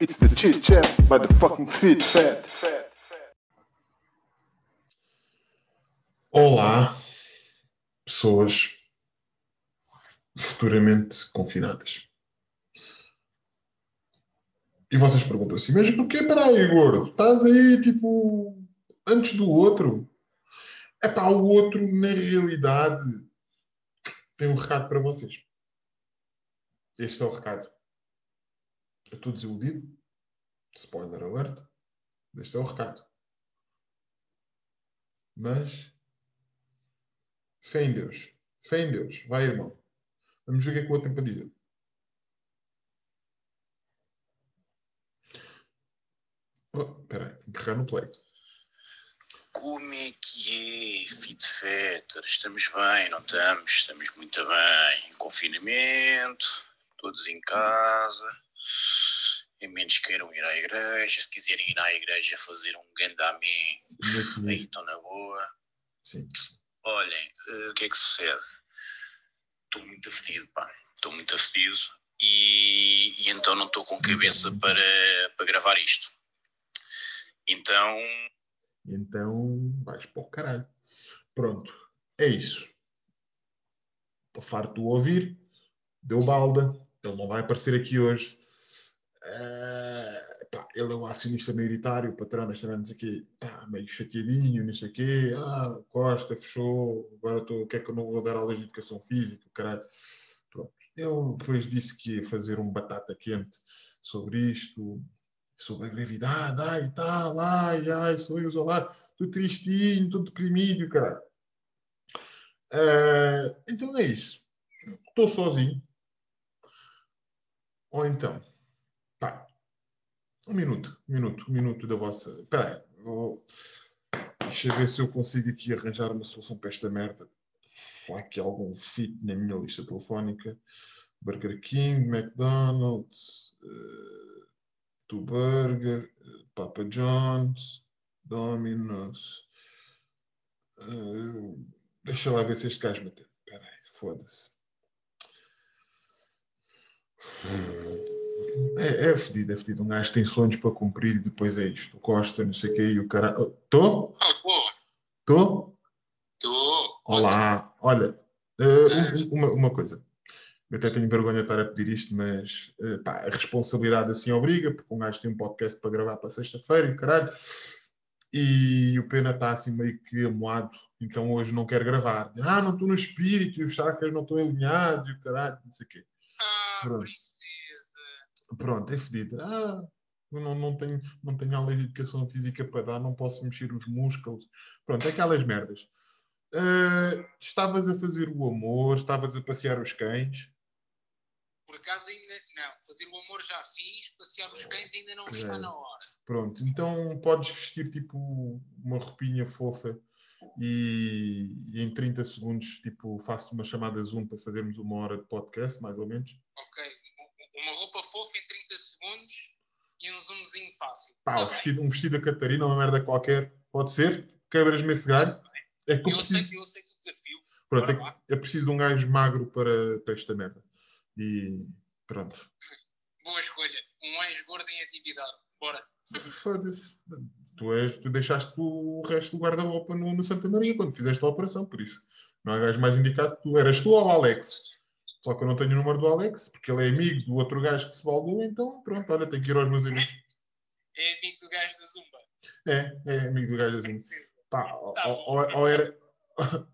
It's the chit chat by the fucking fit fat. Olá, pessoas futuramente confinadas. E vocês perguntam assim, mas porquê? Peraí, gordo, estás aí, tipo, antes do outro? É pá, o outro, na realidade, tem um recado para vocês. Este é o recado. Eu estou desiludido. Spoiler alert. Este é o recado. Mas fé em Deus. Fé em Deus. Vai, irmão. Vamos ver o que é que o outro tem para dizer. Oh, no play. Como é que é, Fitfetter? Estamos bem, não estamos? Estamos muito bem. Em confinamento, todos em casa. Em menos queiram ir à igreja. Se quiserem ir à igreja fazer um grande amém, aí estão na boa. Sim. Olhem, eh, o que é que sucede? Estou muito afetido, pá. Estou muito afetido e, e então não estou com cabeça para, para gravar isto. Então, Então vais para o caralho. Pronto. É isso. Estou farto de ouvir. Deu balda. Ele não vai aparecer aqui hoje. Eh, pá, ele é o acionista maioritário, o patrão desta não quê. Está meio chateadinho, não sei o quê. Ah, Costa fechou. Agora. O que é que eu não vou dar aulas de educação física? Caralho. Pronto. Ele depois disse que ia fazer um batata quente sobre isto sobre a gravidade, ai tal, ai, ai, sou eu isolado, estou tristinho, estou deprimido, caralho. Eh, então é isso. Estou sozinho. Ou então, um minuto, um minuto, um minuto da vossa. Espera aí, vou. Deixa ver se eu consigo aqui arranjar uma solução para esta merda. Há aqui algum fit na minha lista telefónica. Burger King, McDonald's. eh, do Burger, Papa John's, Domino's. Eh, deixa lá ver se este gajo me tem. Espera aí, foda-se. É, é fedido, é fedido. Um gajo tem sonhos para cumprir e depois é isto. O Costa, não sei o quê, e o cara. Estou? Estou? estou. Olá. Olha, um- uma, uma coisa. Eu até tenho vergonha de estar a pedir isto, mas eh, pá, a responsabilidade assim obriga, porque um gajo tem um podcast para gravar para sexta-feira e o caralho. E o Pena está assim meio que amoado, então hoje não quer gravar. Ah, não estou no espírito, e os chakras não estão alinhados e o caralho, não sei o quê. Ah, Pronto. Pronto, é fedido. Ah, eu não, não, tenho, não tenho aula de educação física para dar, não posso mexer os músculos. Pronto, aquelas merdas. Ah, estavas a fazer o amor, estavas a passear os cães. Por acaso ainda não. Fazer o amor já fiz, passear os cães ainda não está na hora. Pronto, então podes vestir tipo uma roupinha fofa e, e em 30 segundos tipo faço uma chamada Zoom para fazermos uma hora de podcast, mais ou menos. Ok. Uma roupa fofa em 30 segundos e um zoomzinho fácil. Pá, Tá um bem. vestido, um vestido da Catarina, uma merda qualquer, pode ser? Quebras-me esse galho? É que eu Eu preciso, sei, eu sei do desafio. pronto, é, que eu preciso de um gajo magro para, para esta merda. E pronto. Boa escolha. Um anjo gordo em atividade. Bora. Foda-se. Tu, és, tu deixaste o resto do guarda-roupa no, no Santa Maria quando fizeste a operação, por isso. Não há gajo mais indicado que tu. Eras tu ou o Alex? Só que eu não tenho o número do Alex, porque ele é amigo do outro gajo que se baldou, então pronto, olha, tenho que ir aos meus amigos. É amigo do gajo da Zumba. É, é amigo do gajo. Pá, ou, Tá ou- ou era,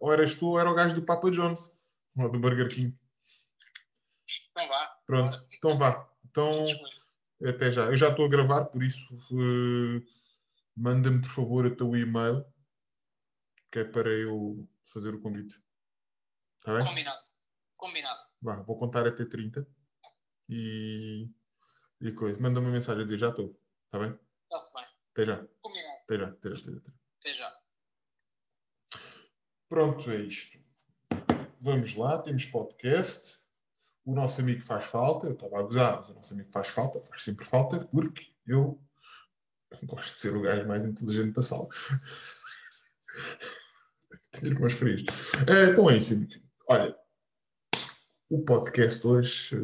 ou eras tu ou era o gajo do Papa John's, ou do Burger King. Então vá. Pronto, Bora. então vá. Então, até já. Eu já estou a gravar, por isso eh, manda-me, por favor, o teu e-mail, que é para eu fazer o convite. Está bem? Combinado. Combinado. Vá, vou contar até 30 e, e coisa. Manda-me uma mensagem a dizer já estou. Está bem? Está-se bem. Até já. Combinado. Até já. Até já, até já, até já. Pronto, é isto. Vamos lá, temos podcast. O nosso amigo faz falta. Eu estava a gozar, mas o nosso amigo faz falta, faz sempre falta, porque eu gosto de ser o gajo mais inteligente da sala. Tenho irmãos frios. Eh, então é isso, amigo. Olha, o podcast hoje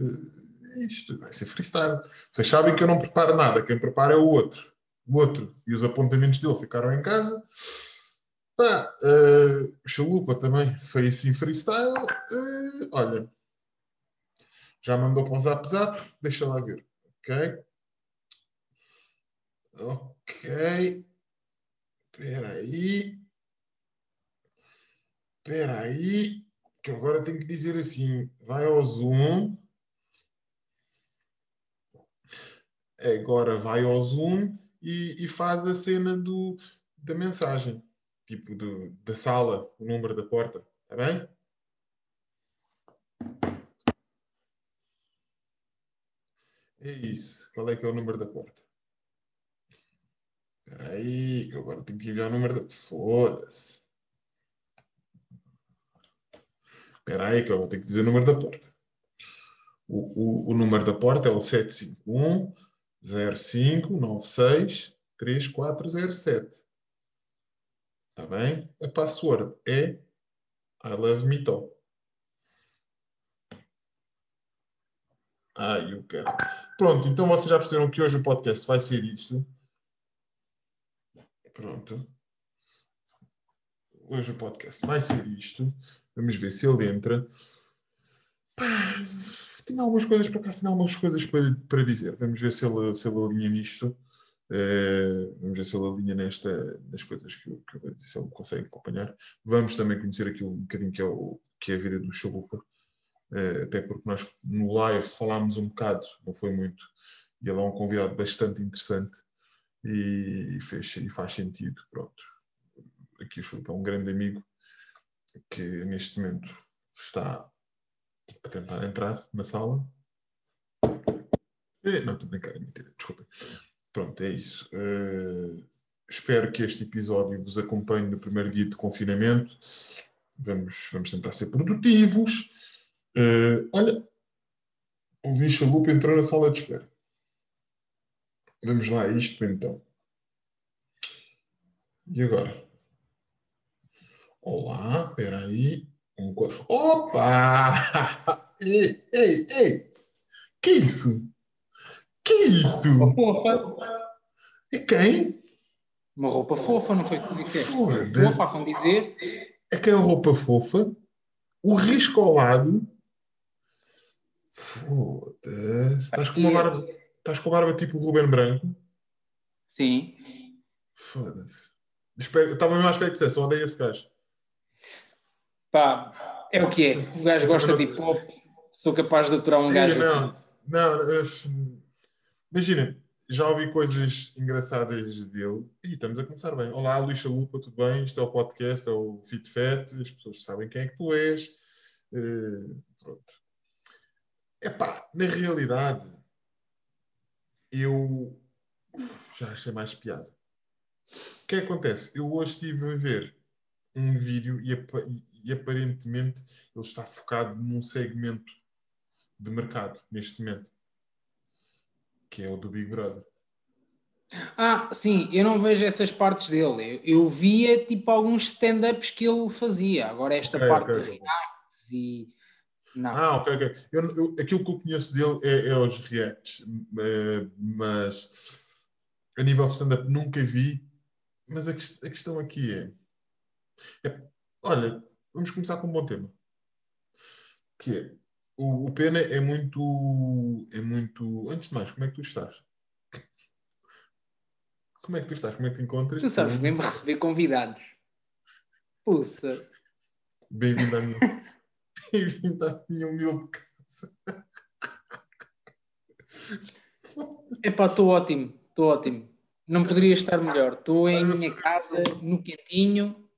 É isto, vai ser freestyle. Vocês sabem que eu não preparo nada, quem prepara é o outro. O outro. E os apontamentos dele ficaram em casa. Pá, eh, o Chalupa também foi assim freestyle. Eh, olha, já mandou para o Zap Zap, deixa lá ver. Ok? Ok. Espera aí. Espera aí. Que agora tenho que dizer assim. Vai ao Zoom. Agora vai ao Zoom e, e faz a cena do, da mensagem. Tipo, do, da sala, o número da porta. Está bem? É isso. Qual é que é o número da porta? Espera aí, que agora tenho que enviar o número da... Foda-se. Espera aí, que eu vou ter que dizer o número da porta. O, o, o número da porta é o 751 0596 3407. Está bem? A password é I love me top. Ai, eu quero. Pronto, então vocês já perceberam que hoje o podcast vai ser isto. Pronto. Hoje o podcast vai ser isto. Vamos ver se ele entra. Pá, Tenho algumas coisas para cá, tenho algumas coisas para, para dizer. Vamos ver se ele, se ele alinha nisto. Eh, vamos ver se ele alinha nesta, nas coisas que eu, que eu vou dizer, se ele consegue acompanhar. Vamos também conhecer aquilo um bocadinho que é, o, que é a vida do Chalupa. Eh, até porque nós no live falámos um bocado, não foi muito, e ele é um convidado bastante interessante e, fez, e faz sentido. Pronto. Aqui o Chalupa é um grande amigo que neste momento está a tentar entrar na sala. Eh, Não, estou a brincar, é mentira, desculpem. Pronto, é isso. Eh, espero que este episódio vos acompanhe no primeiro dia de confinamento. Vamos, vamos tentar ser produtivos. Eh, olha, o Luís Chalupa entrou na sala de espera. Vamos lá a isto então. E agora? Olá, espera aí. Um, Opa! Ei, ei, ei! Que isso? Que isso? Uma fofa. É quem? Uma roupa fofa, não foi o que tu disseste? Fofa, com dizer. É que é a roupa fofa, o risco ao lado. Foda-se. Estás com uma barba, estás com a barba tipo o Ruben Branco. Sim. Foda-se. Estava mesmo à espera que dissesse, odeio esse gajo. Pá, é o que é. O gajo gosta de hip hop. Sou capaz de aturar um Sim, gajo não, assim. não, imagina, já ouvi coisas engraçadas dele e estamos a começar bem. Olá, Luís Chalupa, tudo bem? Isto é o podcast, é o Fit Fat, as pessoas sabem quem é que tu és. Eh, pronto. Epá, na realidade, eu já achei mais piada. O que é que acontece? Eu hoje estive a ver um vídeo e, apa- e aparentemente ele está focado num segmento de mercado neste momento, que é o do Big Brother. Ah, sim, eu não vejo essas partes dele. Eu, eu via tipo alguns stand-ups que ele fazia. Agora esta Ok, parte ok, de reacts e. Não. Ah, ok, ok. Eu, eu- aquilo que eu conheço dele é, é os reacts, eh, mas a nível stand-up nunca vi. Mas a, a questão aqui é, é- olha, vamos começar com um bom tema. Que é, o, o Pena é muito, é muito. Antes de mais, como é que tu estás? Como é que tu estás? Como é que te encontras? Tu sabes mesmo receber convidados. Puxa. Bem-vindo à minha, bem-vindo à minha humilde casa. Epá, estou ótimo, estou ótimo. Não poderia estar melhor. Estou em minha casa, no quentinho,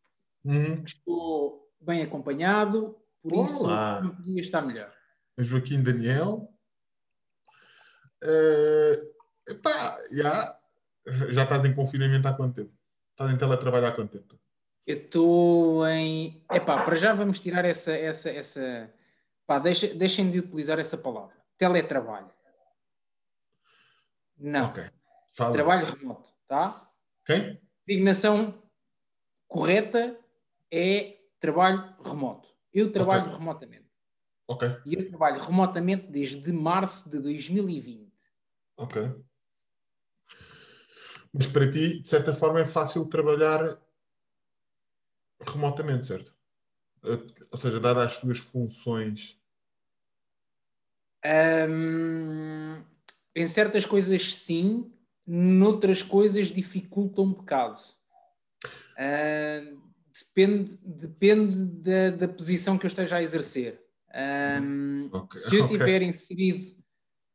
Uhum. estou bem acompanhado, por isso Olá. não podia estar melhor. Joaquim Daniel. Eh, epá, já, já estás em confinamento há quanto tempo? Estás em teletrabalho há quanto tempo? Eu estou em. Epá, para já vamos tirar essa. essa, essa... Pá, deixa, deixem de utilizar essa palavra. Teletrabalho. Não. Ok. Fala. Trabalho remoto, tá? Quem? Designação correta é trabalho remoto. Eu trabalho Ok. remotamente. Ok, E eu trabalho remotamente desde março de 2020. ok. Mas para ti, de certa forma, é fácil trabalhar remotamente, certo? Eh, Ou seja, dadas as tuas funções. Hum, em certas coisas, sim, noutras coisas dificulta um bocado. Hum, depende depende da, da posição que eu esteja a exercer. Hum, Ok, Se eu estiver inserido,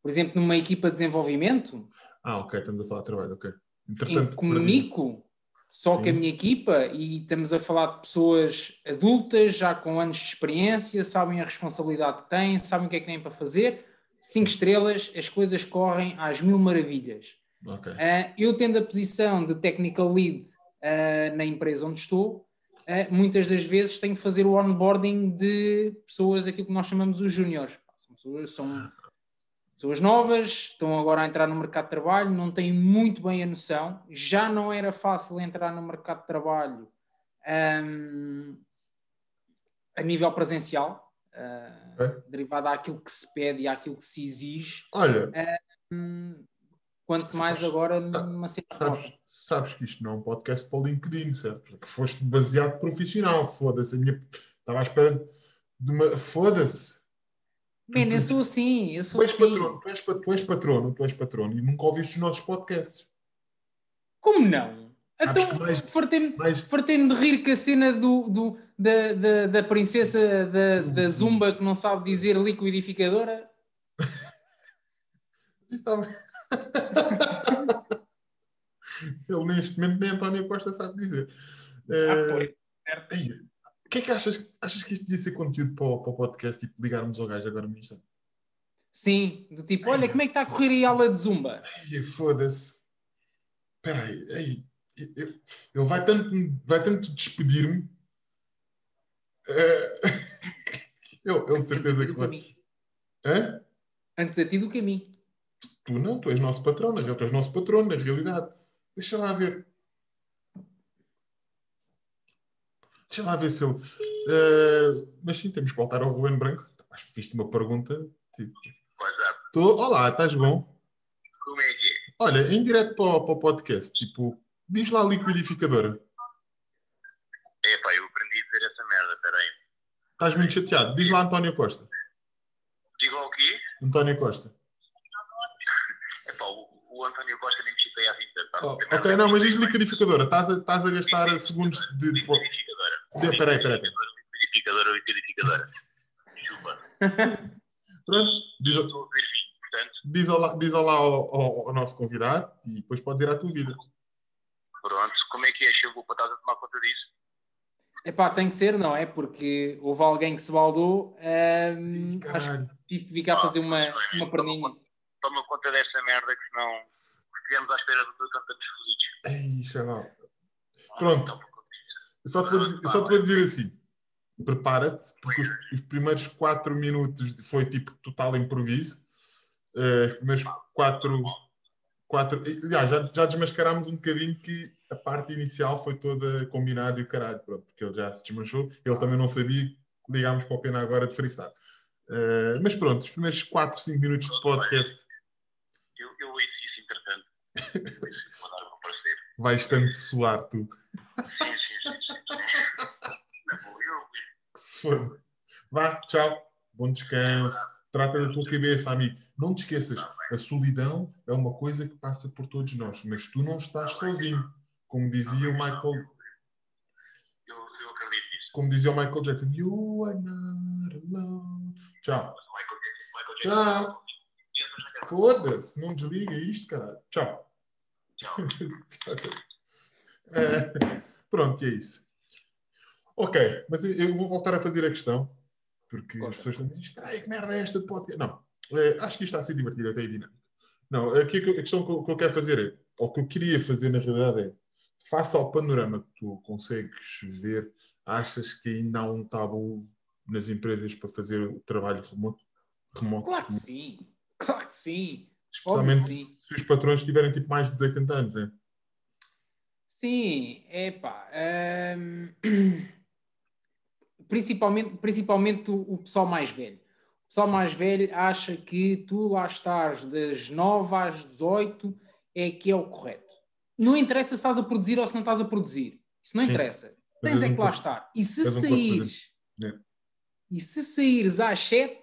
por exemplo, numa equipa de desenvolvimento, Ah, ok, estamos a falar de trabalho, ok. Entretanto, comunico só com a Sim. minha equipa e estamos a falar de pessoas adultas, já com anos de experiência, sabem a responsabilidade que têm, sabem o que é que têm para fazer. Cinco estrelas, as coisas correm às mil maravilhas. ok, Ah, eu tendo a posição de technical lead ah, na empresa onde estou, muitas das vezes tenho que fazer o onboarding de pessoas, aquilo que nós chamamos os júniores. São pessoas, são pessoas novas, estão agora a entrar no mercado de trabalho, não têm muito bem a noção. Já não era fácil entrar no mercado de trabalho ahm, a nível presencial, ah, Ok. derivado àquilo que se pede e àquilo que se exige. Olha, Hum, quanto mais agora numa cena remota. sabes, sabes que isto não é um podcast para o LinkedIn, certo? Porque foste baseado profissional, foda-se. A minha... Estava à espera de uma. Foda-se. Man, eu sou assim, eu Tu sou és assim. patrono, tu és, tu és patrono, tu és patrono e nunca ouviste os nossos podcasts. Como não? Sabes Então, mais- fartei-me mais- fartei-me de rir com a cena do, do- da, da, da princesa da, da Zumba que não sabe dizer liquidificadora. Isso estava. Ele neste momento nem António Costa sabe dizer. Eh, Ah, ei, o que é que achas? Achas que isto devia ser conteúdo para o, para o podcast? Tipo, ligarmos ao gajo agora no instante? Sim, do tipo, olha, como é que está a correr aí a aula de Zumba? Ai, foda-se. Espera aí. Ele vai tanto, vai tanto despedir-me. Eh, Ele, ele de certeza que Antes a ti do vai. Hã? Antes a ti do caminho. Tu não, tu és nosso patrão, na real, tu és nosso patrão, na realidade. Deixa lá ver. Deixa lá ver se ele. Eh, mas sim, temos que voltar ao Ruben Branco. Acho que fiz-te uma pergunta. Tipo, tô, olá, estás bom? como é que é? Olha, em direto para, o- para o podcast, tipo, diz lá liquidificadora. Epá, eu aprendi a dizer essa merda, peraí. Estás muito chateado. Diz lá António Costa. Diga o quê? António Costa. Epá, o, o António Costa nem me chateia assim tanto. tá? Oh, ok, não, mas diz liquidificadora. Estás a, estás a gastar segundos de. Liquidificadora. de- Peraí, peraí, peraí. Liquidificadora, liquidificadora. Chupa. Pronto, diz, diz olá, diz olá ao, ao- ao nosso convidado e depois podes ir à tua vida. pronto. Como é que é? Chegou para estás a tomar conta disso? Epá, tem que ser, não é? Porque houve alguém que se baldou. hum, Ih, acho que Caralho. tive que vir cá fazer uma, uma perninha. Toma conta dessa merda que senão estivemos à espera do teu canto de fodidos. Ei, chaval. Pronto. Eu só te vou dizer, só te vou dizer assim: prepara-te, porque os, os primeiros 4 minutos foi tipo total improviso. Eh, os primeiros 4. Quatro, aliás, já, já desmascarámos um bocadinho que a parte inicial foi toda combinada e o caralho, pronto, porque ele já se desmanchou, ele também não sabia, ligámos para o Pena agora de freestyle. Eh, mas pronto, os primeiros 4, 5 minutos de podcast Eu, eu ouço isso, entretanto. Eu ouço isso, vou dar o meu parecer. vais tanto suar tu. Sim, sim, sim. Que se foda. Vá, tchau. Bom descanso. Trata da tua cabeça, amigo. Não te esqueças, a solidão é uma coisa que passa por todos nós, mas tu não estás sozinho. Como dizia o Michael, eu, eu acredito nisso. como dizia o Michael Jackson, you are not alone. Tchau. Michael Jackson, Michael Tchau. Foda-se, não desliga isto, caralho. Tchau. É, pronto, e é isso. Ok, mas eu- vou voltar a fazer a questão, porque as Conta. pessoas estão a dizer, "Caralho, que merda é esta de podcast? Não, é, acho que isto está a ser divertido até e dinâmico. Não, aqui a que- a questão que eu, que eu quero fazer é, ou que eu queria fazer na realidade é, face ao panorama que tu consegues ver, achas que ainda há um tabu nas empresas para fazer o trabalho remoto? remoto Claro que remoto? sim. Claro que sim. Especialmente Óbvio se os patrões tiverem tipo mais de 80 anos, né? Sim, epá. hum, principalmente, principalmente o, o pessoal mais velho. pessoal mais velho acha que tu lá estás das 9 às 18 é que é o correto. Não interessa se estás a produzir ou se não estás a produzir. Isso não Sim. interessa. Mas Tens é um que lá estar. E se és um saíres, presente. e se saíres às 7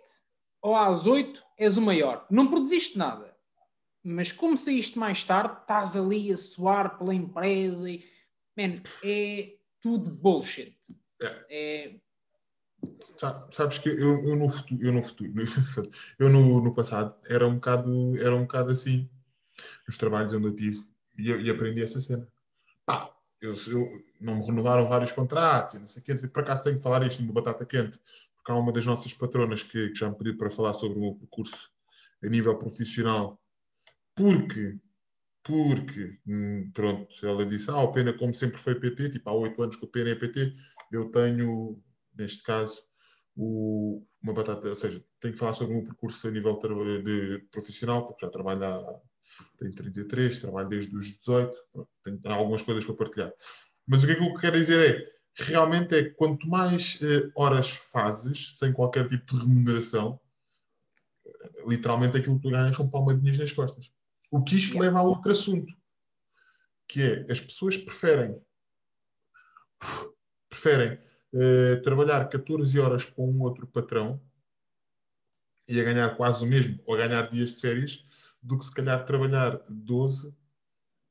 ou às 8, és o maior. Não produziste nada. Mas como saíste mais tarde, estás ali a suar pela empresa e. Man, é tudo bullshit. É, Sa- Sabes que eu, eu no futuro, eu no futuro, eu no, no passado era um bocado, era um bocado assim, nos trabalhos onde eu tive, e, eu- e aprendi essa cena. Pá, eu, eu- não me renovaram vários contratos e não sei o quê, por acaso tenho que falar isto no Batata Quente, porque há uma das nossas patronas que, que já me pediu para falar sobre o meu percurso a nível profissional, porque, porque, hum, pronto, ela disse, ah, o Pena como sempre foi PT, tipo, há oito anos que o Pena é PT, eu tenho, neste caso, o- uma batata, ou seja, tenho que falar sobre o meu percurso a nível tra- de profissional, porque já trabalho há, tenho 33, trabalho desde os 18, pronto, tenho, há algumas coisas para partilhar. Mas o que é que eu quero dizer é, realmente é quanto mais eh, horas fazes, sem qualquer tipo de remuneração, literalmente aquilo que tu ganhas são palmadinhas nas costas. O que isto leva a outro assunto, que é as pessoas preferem preferem eh, trabalhar 14 horas com um outro patrão e a ganhar quase o mesmo, ou a ganhar dias de férias, do que se calhar trabalhar 12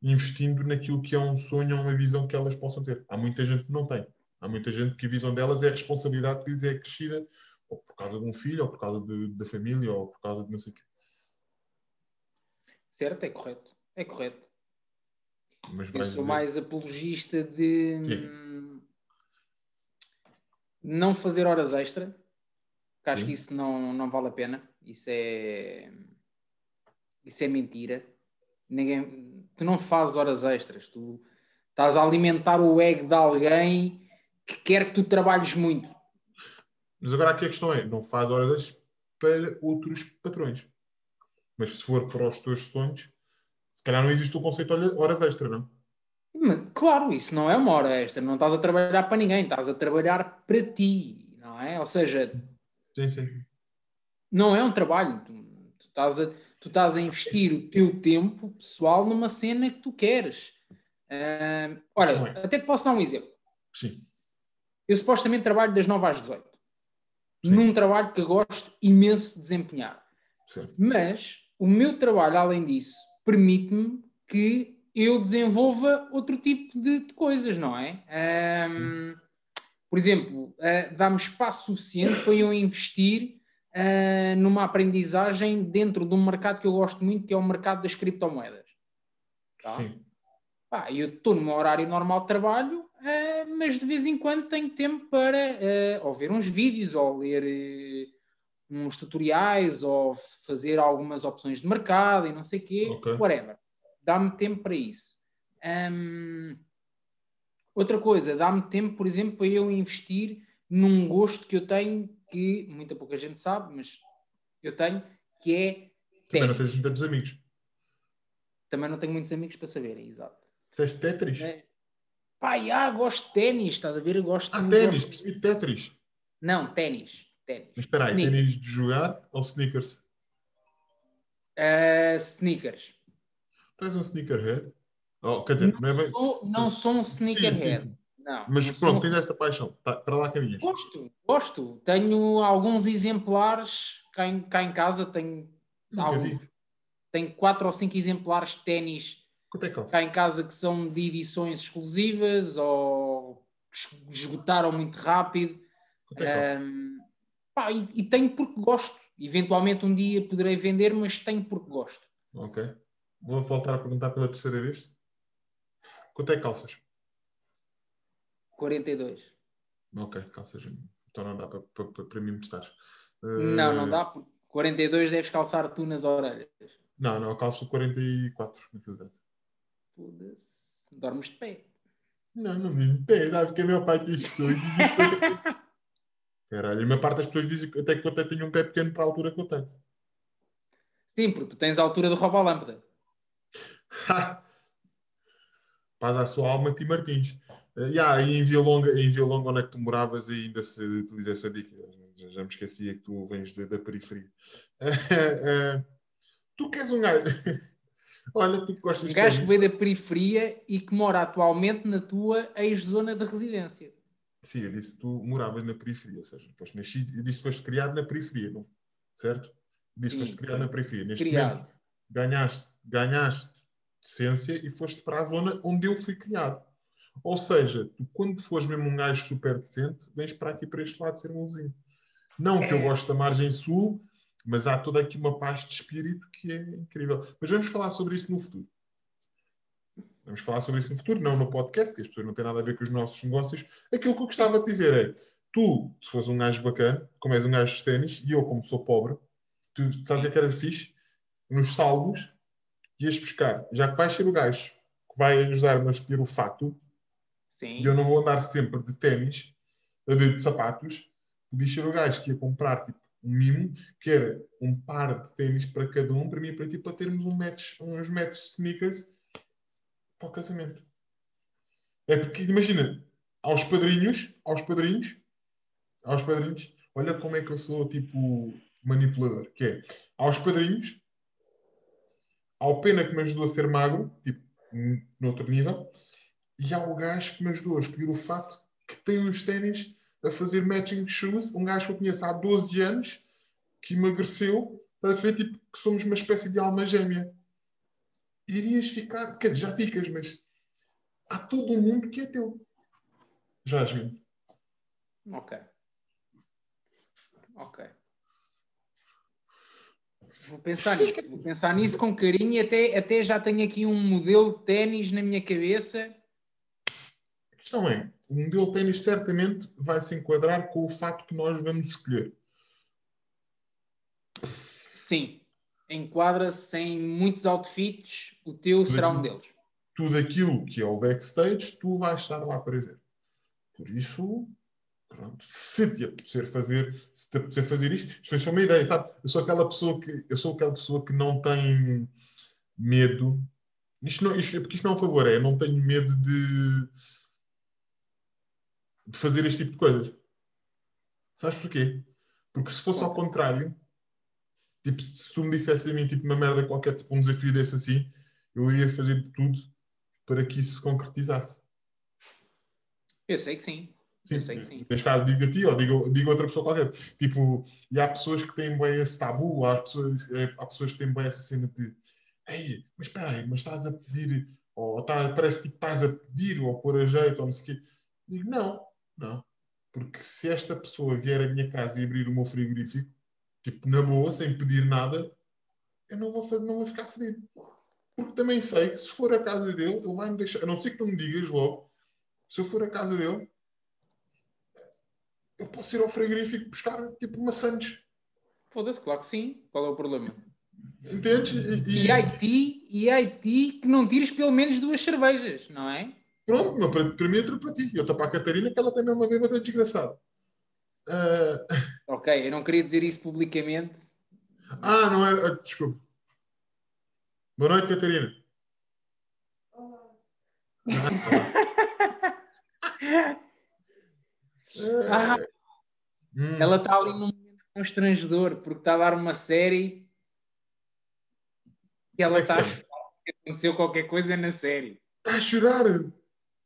investindo naquilo que é um sonho ou uma visão que elas possam ter. Há muita gente que não tem. Há muita gente que a visão delas é a responsabilidade que lhes é crescida ou por causa de um filho, ou por causa de- da família, ou por causa de não sei o quê. Certo? É correto. É correto. Mas Eu sou dizer- mais apologista de Sim. hum, não fazer horas extra, acho Sim. que isso não, não vale a pena. Isso é isso é mentira. Ninguém, tu não fazes horas extras, tu estás a alimentar o ego de alguém que quer que tu trabalhes muito. Mas agora aqui a questão é, não faz horas extras para outros patrões. Mas se for para os teus sonhos, se calhar não existe o conceito de horas extra, não? Mas, claro, isso não é uma hora extra, não estás a trabalhar para ninguém, estás a trabalhar para ti, não é? Ou seja, Sim, sim. não é um trabalho. Tu, tu estás, a, tu estás a investir o teu tempo pessoal numa cena que tu queres. Olha, é. até te posso dar um exemplo. Sim. Eu supostamente trabalho das 9 às 18. Sim. Num trabalho que gosto imenso de desempenhar. Certo. Mas o meu trabalho, além disso, permite-me que eu desenvolva outro tipo de, de coisas, não é? Ahm, por exemplo, ah, dá-me espaço suficiente para eu investir ah, numa aprendizagem dentro de um mercado que eu gosto muito, que é o mercado das criptomoedas. Tá. Sim. Pá, eu estou no meu horário normal de trabalho, eh, mas de vez em quando tenho tempo para ou ver uns vídeos, ou ler uns tutoriais, ou fazer algumas opções de mercado e não sei o quê, Ok. whatever. Dá-me tempo para isso. Ahm, outra coisa, dá-me tempo, por exemplo, para eu investir num gosto que eu tenho, que muita pouca gente sabe, mas eu tenho, que é Também não tens tantos amigos. Também não tenho muitos amigos para saberem, exato. Disseste Tetris? É. Pá, já, gosto de ténis, estás a ver? Eu gosto Ah, ténis, percebi Tetris. Não, ténis. Ténis. Mas espera aí, ténis de jogar ou sneakers? Ah, sneakers. Tens um sneakerhead? Oh, quer dizer, não é bem... Sou- não sou um sneakerhead. Sim, sim, sim. Não, Mas não sou pronto, um- tens essa paixão. Tá, para lá caminhas. Gosto, gosto. Tenho alguns exemplares cá em, cá em casa. Tenho, alguns. tenho quatro ou cinco exemplares de ténis é cá em casa que são de edições exclusivas ou esgotaram muito rápido. Quanto é que calça? Pá, e, e tenho porque gosto. Eventualmente um dia poderei vender, mas tenho porque gosto. Ok. Vou voltar a perguntar pela terceira vez. Quanto é que calças? 42. Ok, calças. Então não dá para, para, para, mim me testares. Não, Eh, não dá, porque 42 deves calçar tu nas orelhas. Não, não, eu calço 44 na realidade. Foda-se. Dormes de pé. Não, não me diz pé, dá, porque parte das pessoas diz 50. Caralho, a maior parte das pessoas dizem que até que eu até tenho um pé pequeno para a altura que eu tenho. Sim, porque tu tens a altura do roubo à lâmpada. Paz à sua alma, Tim Martins. Uh, yeah, e em Via Longa, em Via Longa, onde é que tu moravas, ainda se utiliza essa dica. Já, já me esquecia que tu vens da, da periferia. Eh, tu queres um gajo. Olha, tu gostas Um de gajo que veio da periferia e que mora atualmente na tua ex-zona de residência. Sim, eu disse que tu moravas na periferia, ou seja, foste nascido, eu disse que foste criado na periferia, não? certo? Disse que foste criado na periferia. Neste Criado. momento ganhaste, ganhaste decência e foste para a zona onde eu fui criado. Ou seja, tu quando fores mesmo um gajo super decente, vens para aqui para este lado ser um vizinho. Não que eu É. goste da margem sul, mas há toda aqui uma paz de espírito que é incrível. Mas vamos falar sobre isso no futuro. Vamos falar sobre isso no futuro, não no podcast, porque as pessoas não têm nada a ver com os nossos negócios. Aquilo que eu gostava de dizer é: tu, se fores um gajo bacana, como és um gajo de ténis, e eu, como sou pobre, tu sabes o que é que era fixe? Nos saldos, ias buscar, já que vais ser o gajo que vai ajudar-me a escolher o fato, Sim. e eu não vou andar sempre de ténis, de, de sapatos, podias ser o gajo que ia comprar tipo, um mimo, que era um par de ténis para cada um, para mim e para ti, para termos um match, uns match sneakers para o casamento. É porque, imagina, aos padrinhos, aos padrinhos, aos padrinhos, olha como é que eu sou tipo manipulador, que é, aos padrinhos, ao pena que me ajudou a ser magro, tipo, noutro nível, e há o gajo que me ajudou a escolher o fato que tem os ténis a fazer matching shoes, um gajo que eu conheço há 12 anos, que emagreceu, a tipo, que somos uma espécie de alma gêmea. Irias ficar, quer dizer, já ficas, mas há todo um mundo que é teu. Jasmine. Ok. Ok. Vou pensar nisso. Vou pensar nisso com carinho e até, até já tenho aqui um modelo de ténis na minha cabeça. A questão é, o modelo de ténis certamente vai se enquadrar com o fato que nós vamos escolher. Sim. Enquadra-se em muitos outfits. O teu será um deles. Tudo aquilo que é o backstage, tu vais estar lá para ver. Por isso, pronto, se te apetecer fazer, se te apetecer fazer isto, isto foi só uma ideia, sabe? Eu sou aquela pessoa que, eu sou aquela pessoa que não tem medo. Isto não, isto, porque isto não é um favor, é, eu não tenho medo de, de fazer este tipo de coisas. Sabes porquê? Porque se fosse ao contrário, tipo, se tu me dissesse a mim tipo, uma merda qualquer, tipo, um desafio desse assim, eu iria fazer de tudo para que isso se concretizasse. Eu sei que sim. Eu sei que sim. Neste caso, digo a ti ou digo, digo a outra pessoa qualquer. Tipo, e há pessoas que têm bem esse tabu, há pessoas, é, há pessoas que têm bem essa cena de Ei, mas espera aí, mas estás a pedir, ou tá, parece que estás a pedir, ou a pôr a jeito, ou não sei o quê. Digo, não, não. Porque se esta pessoa vier à minha casa e abrir o meu frigorífico, tipo, na boa, sem pedir nada, eu não vou, não vou ficar fedido. Porque também sei que se for a casa dele, ele vai me deixar, a não ser que tu me digas logo, se eu for a casa dele, eu posso ir ao frigorífico buscar tipo maçãs. Foda-se, claro que sim. Qual é o problema? Entendes? E, E Haiti, e Haiti que não tires pelo menos duas cervejas, não é? pronto, meu, para, para mim é tudo para ti. Eu estou para a Catarina, que ela também é uma bêbada desgraçada. Ah, Ok, eu não queria dizer isso publicamente. ah, não é. ah, desculpa. Boa noite, Catarina. Ah, Hum, ela está ali num momento constrangedor porque está a dar uma série e ela é está a chorar porque aconteceu qualquer coisa na série. Está a chorar.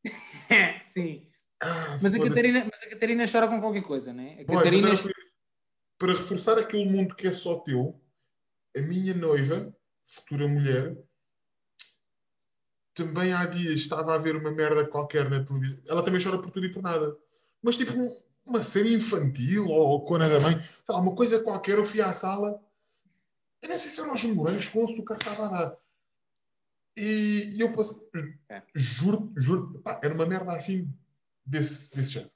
Sim. Ah, Mas a. Catarina, mas a Catarina chora com qualquer coisa, não é? A Catarina. para- reforçar aquele mundo que é só teu, a minha noiva, futura mulher, também há dias estava a ver uma merda qualquer na televisão. Ela também chora por tudo e por nada. Mas tipo um- uma série infantil ou cona da mãe, sei lá, uma coisa qualquer, eu fui à sala, eu não sei se eram os morangos com açúcar que estava a dar. E, e eu passei, É. juro, juro, pá, era uma merda assim desse, desse género.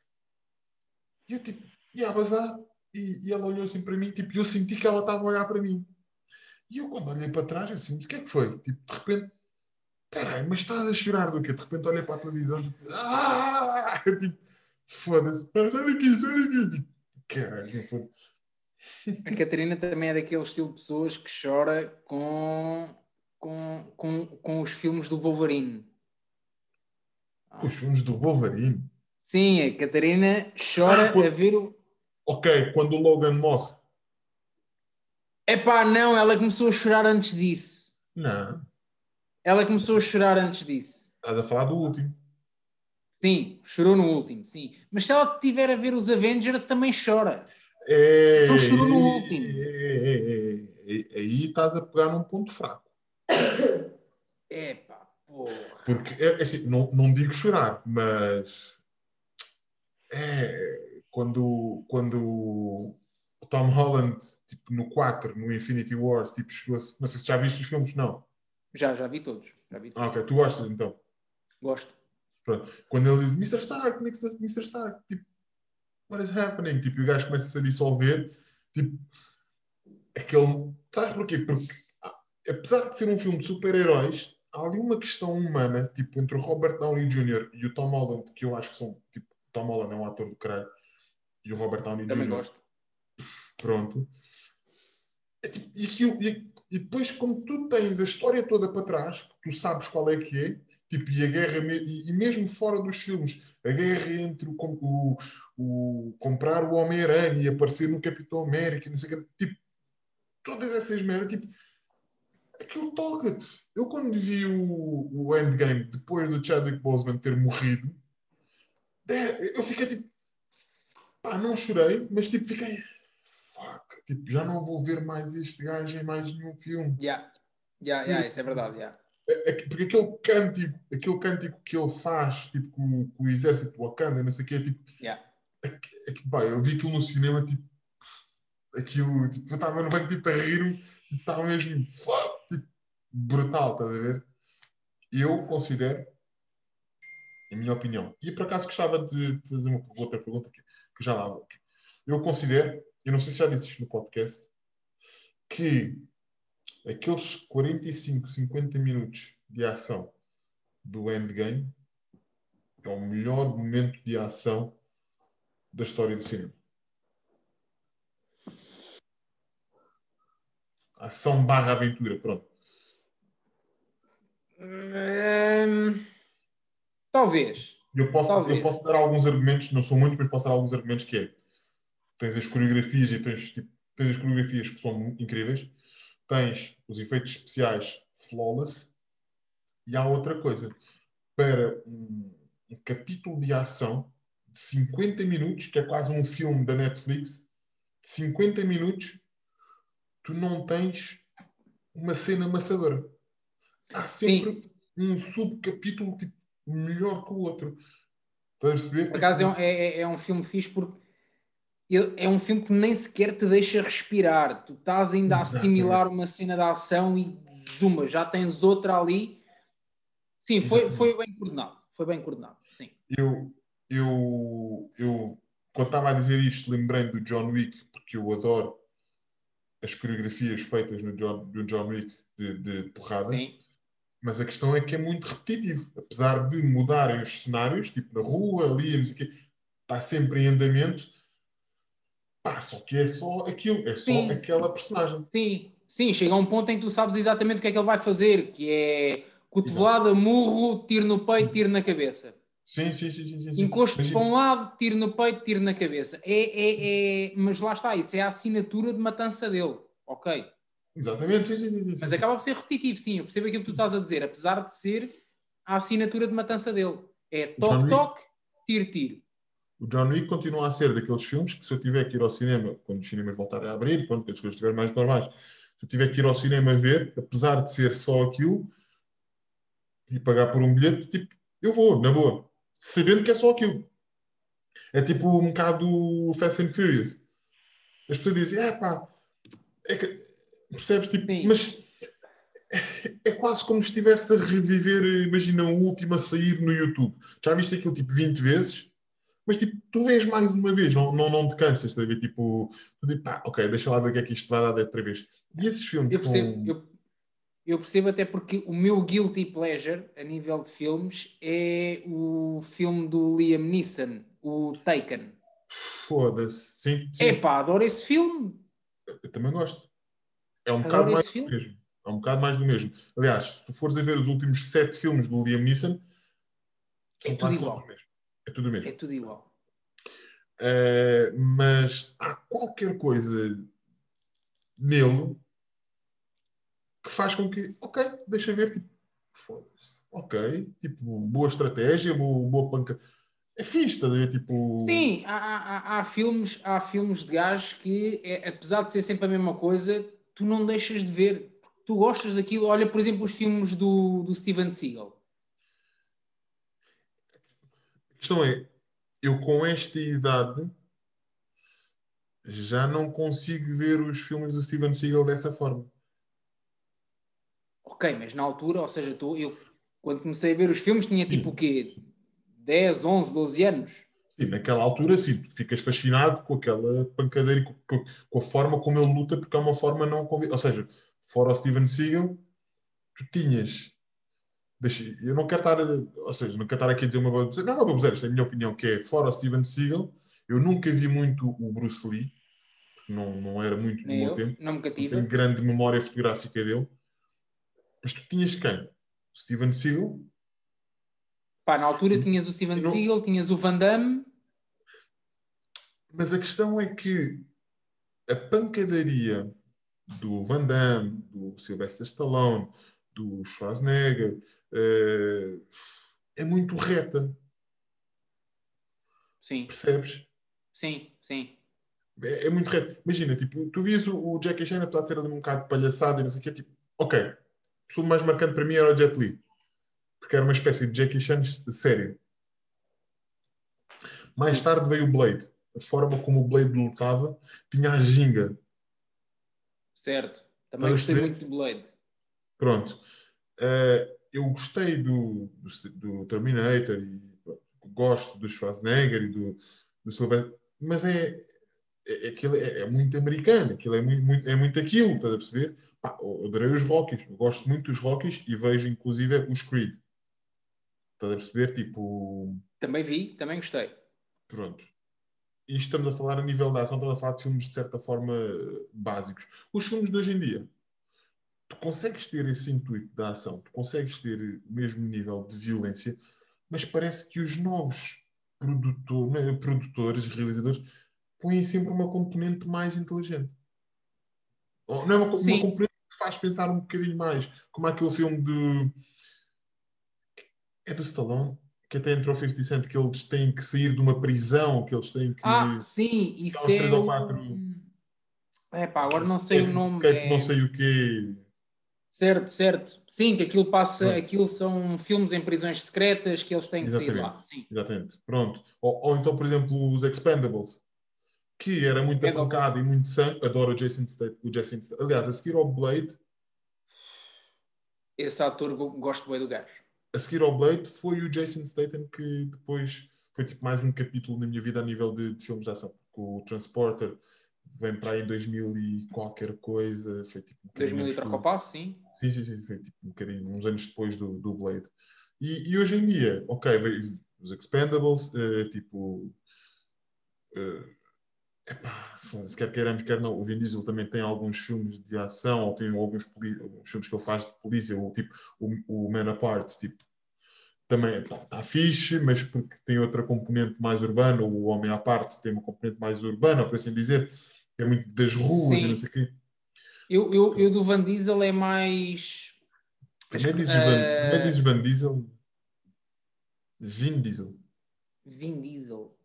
E eu tipo, ia a bazar e, e ela olhou assim para mim, tipo, eu senti que ela estava a olhar para mim. E eu quando olhei para trás, assim, o que é que foi? Tipo, de repente, peraí, mas estás a chorar do quê? De repente olhei para a televisão, tipo, ah! tipo, foda-se, Ah, sai daqui, sai daqui. Tipo, caralho, foda-se. A Catarina também é daquele estilo de pessoas que chora com, com, com, com os filmes do Wolverine. Os filmes do Wolverine. Sim, a Catarina chora Ah, por- a ver o. Ok, quando o Logan morre. Epá, não, ela começou a chorar antes disso. Não. Ela começou a chorar antes disso. Estás a falar do último. Sim, chorou no último, sim. Mas se ela estiver a ver os Avengers, também chora. É, Não chorou no é, último. é, é, é, é. Aí estás a pegar num ponto fraco. Epá, porra. Porque, é, é assim, não, não digo chorar, mas é quando, quando o Tom Holland, tipo, no 4, no Infinity Wars, tipo, chegou a, não sei se já viste os filmes, não. Já, já vi todos. Já vi todos. Ah, ok, tu gostas então. Gosto. Pronto. Quando ele diz Mr. Stark, Mr. Stark, tipo, what is happening? Tipo, o gajo começa a dissolver, tipo, aquele. Sabes porquê? Porque, apesar de ser um filme de super-heróis, há ali uma questão humana, tipo, entre o Robert Downey Jr. e o Tom Holland, que eu acho que são, tipo, Tom Holland é um ator do caralho, e o Robert Downey Também Jr. gosto. Pronto. É tipo, e, aquilo- e- e depois, como tu tens a história toda para trás, que tu sabes qual é que é, tipo, e a guerra, e, e mesmo fora dos filmes, a guerra entre o, o, o comprar o Homem-Aranha e aparecer no Capitão América, não sei o que, tipo, todas essas merdas, tipo, aquilo toca-te. Eu, quando vi o, o Endgame, depois do Chadwick Boseman ter morrido, eu fiquei tipo, pá, não chorei, mas tipo, fiquei, fuck, tipo, já não vou ver mais este gajo em mais nenhum filme. Já, já, já, isso é verdade, já. É- é que- porque aquele cântico, aquele cântico que ele faz, tipo, com, com o exército Wakanda, não sei o quê, tipo, Já. é que, é pá, eu vi aquilo no cinema, tipo, aquilo, tipo, eu estava no banco, tipo, a rir-me, tipo, estava mesmo, fuck, tipo, brutal, estás a ver? Eu considero, em minha opinião, e por acaso gostava de fazer uma outra pergunta que, que já lá vou. Eu considero, eu não sei se já disse isto no podcast, que aqueles 45, 50 minutos de ação do Endgame é o melhor momento de ação da história do cinema. Ação barra aventura, pronto. Hum, talvez. Eu posso, Talvez. eu posso dar alguns argumentos, não são muitos, mas posso dar alguns argumentos que é. Tens as coreografias e tens, tipo, tens as coreografias que são incríveis, tens os efeitos especiais flawless, e há outra coisa. Para um, um capítulo de ação de 50 minutos, que é quase um filme da Netflix, de 50 minutos, tu não tens uma cena amassadora. Há sempre um subcapítulo tipo, melhor que o outro. Estás a perceber? Por acaso é um, é, é- é um filme fixe porque é um filme que nem sequer te deixa respirar. Tu estás ainda a assimilar uma cena da ação e zuma, já tens outra ali. Sim, foi, foi bem coordenado. Foi bem coordenado, sim. eu, eu, eu, quando estava a dizer isto, lembrei do John Wick, porque eu adoro as coreografias feitas no John, no John Wick de, de porrada, Sim. Mas a questão é que é muito repetitivo. Apesar de mudarem os cenários, tipo na rua, ali, não sei o quê, está sempre em andamento. Pá, só que é só aquilo, é só Sim. aquela personagem. Sim, sim, chega a um ponto em que tu sabes exatamente o que é que ele vai fazer, que é cotovelada, murro, tiro no peito, tiro na cabeça. Sim, sim, sim, sim. sim, sim. Encosto Imagina- para um lado, tiro no peito, tiro na cabeça. É, é, é... Mas lá está, isso é a assinatura de matança dele. Ok. Exatamente, sim, sim, sim. Mas acaba por ser repetitivo, sim. Eu percebo aquilo que tu estás a dizer, apesar de ser a assinatura de matança dele. É John toque, Wick. toque, tiro, tiro. O John Wick continua a ser daqueles filmes que se eu tiver que ir ao cinema, quando os cinemas voltarem a abrir, quando as coisas estiverem mais normais, se eu tiver que ir ao cinema ver, apesar de ser só aquilo, e pagar por um bilhete, tipo, eu vou, na boa, sabendo que é só aquilo. É tipo um bocado Fast and Furious. As pessoas dizem, é pá, é que, percebes? Tipo, Sim. mas é quase como se estivesse a reviver, imagina, o último a sair no YouTube. Já viste aquilo tipo 20 vezes? Mas tipo, tu vês mais uma vez, não, não, não te cansas, estás a ver? Tipo, tu tipo, pá, ok, deixa lá ver o que é que isto vai dar outra vez. E esses filmes Eu percebo, com... eu, eu percebo até porque o meu guilty pleasure a nível de filmes é o filme do Liam Neeson, o Taken. Foda-se. Sim, sim. Epá, adoro esse filme. Eu também gosto. É um bocado mais esse do filme. mesmo. É um bocado mais do mesmo. Aliás, se tu fores a ver os últimos sete filmes do Liam Neeson, É tudo igual. É tudo o mesmo. É tudo igual. Eh, mas há qualquer coisa nele que faz com que, ok, deixa ver, tipo, foda-se, ok, tipo, boa estratégia, boa, boa panca. É fixe, estás a ver? Tipo, Sim, há, há- há- há filmes, há filmes de gajos que, é, apesar de ser sempre a mesma coisa, tu não deixas de ver. Tu gostas daquilo. Olha, por exemplo, os filmes do, do Steven Seagal. A questão é, eu com esta idade já não consigo ver os filmes do Steven Seagal dessa forma. Ok, mas na altura, ou seja, tu, eu quando comecei a ver os filmes tinha tipo o quê? 10, 11, 12 anos. E naquela altura, sim, tu ficas fascinado com aquela pancadeira e com, com- com a forma como ele luta, porque é uma forma não convi- Ou seja, fora o Steven Seagal, tu tinhas. Deixa, eu não quero estar. Ou seja, não quero estar aqui a dizer uma baboseira. Não é uma baboseira, é a minha opinião, que é fora o Steven Seagal, eu nunca vi muito o Bruce Lee, porque não, não era muito Nem meu eu, tempo. não me cativa. tenho grande memória fotográfica dele. Mas tu tinhas quem? Steven Seagal, Pá, na altura tinhas o Steven Não- Seagal, tinhas o Van Damme. mas a questão é que a pancadaria do Van Damme, do Sylvester Stallone, do Schwarzenegger eh, é muito reta, Sim, percebes? sim, sim. É, é muito reta. Imagina, tipo, tu vias o, o Jackie Chan, apesar de ser ali um bocado palhaçado e não sei o quê, tipo, ok, a pessoa mais marcante para mim era o Jet Li, porque era uma espécie de Jackie Chan sério. Mais tarde veio o Blade. A forma como o Blade lutava tinha a ginga. Certo. Também Estás gostei muito do Blade. Pronto. Eh, eu gostei do, do, do Terminator e pronto, gosto do Schwarzenegger e do, do Sylvester, mas é, é, aquilo é, é muito americano, aquilo é muito, muito- é muito aquilo, estás a perceber? Pá, eu adorei os Rockies, eu gosto muito dos Rockies e vejo inclusive os Creed. Estás a perceber? Tipo, Também vi, também gostei. pronto. E estamos a falar a nível da ação, estamos a falar de filmes de certa forma básicos. Os filmes de hoje em dia, tu consegues ter esse intuito da ação, tu consegues ter o mesmo nível de violência, mas parece que os novos produtor, né, produtores, realizadores, põem sempre uma componente mais inteligente. Não é uma, uma componente que faz pensar um bocadinho mais, como aquele filme do. É do Stallone, que até entrou 50 Cent, que eles têm que sair de uma prisão, que eles têm que. Ah, sim, isso uns três é. ou quatro. É pá, agora não sei o nome. É- não sei o quê. Certo, certo. Sim, que aquilo passa, Pronto. aquilo são filmes em prisões secretas que eles têm que sair lá. Sim. Exatamente. Pronto. Ou, ou então, por exemplo, os Expendables, que era Expendables. pancada e muito sangue. Adoro o Jason Statham. O Jason Statham. Aliás, a seguir ao Blade, Esse ator go- gosto bem do gajo. A seguir ao Blade foi o Jason Statham que depois foi tipo mais um capítulo na minha vida a nível de, de filmes de ação. Com o Transporter vem para aí em 2000 e qualquer coisa. Foi tipo um bocadinho 2000 e troca passo, sim. Sim, sim, sim, foi tipo um bocadinho, uns anos depois do, do Blade. E, e hoje em dia, ok, os Expendables, eh, tipo. eh, epá, se quer queiramos, quer não, o Vin Diesel também tem alguns filmes de ação, ou tem alguns, alguns filmes que ele faz de polícia, ou tipo o, o Man Apart, tipo, também está tá fixe, mas porque tem outra componente mais urbana, o Homem à Parte tem uma componente mais urbana, por assim dizer, que é muito das ruas Sim. e não sei o quê. Eu, eu, eu do Van Diesel é mais. Primeiro dizes, Eh, Van, primeiro dizes Van Diesel, Vin Diesel. Vin Diesel.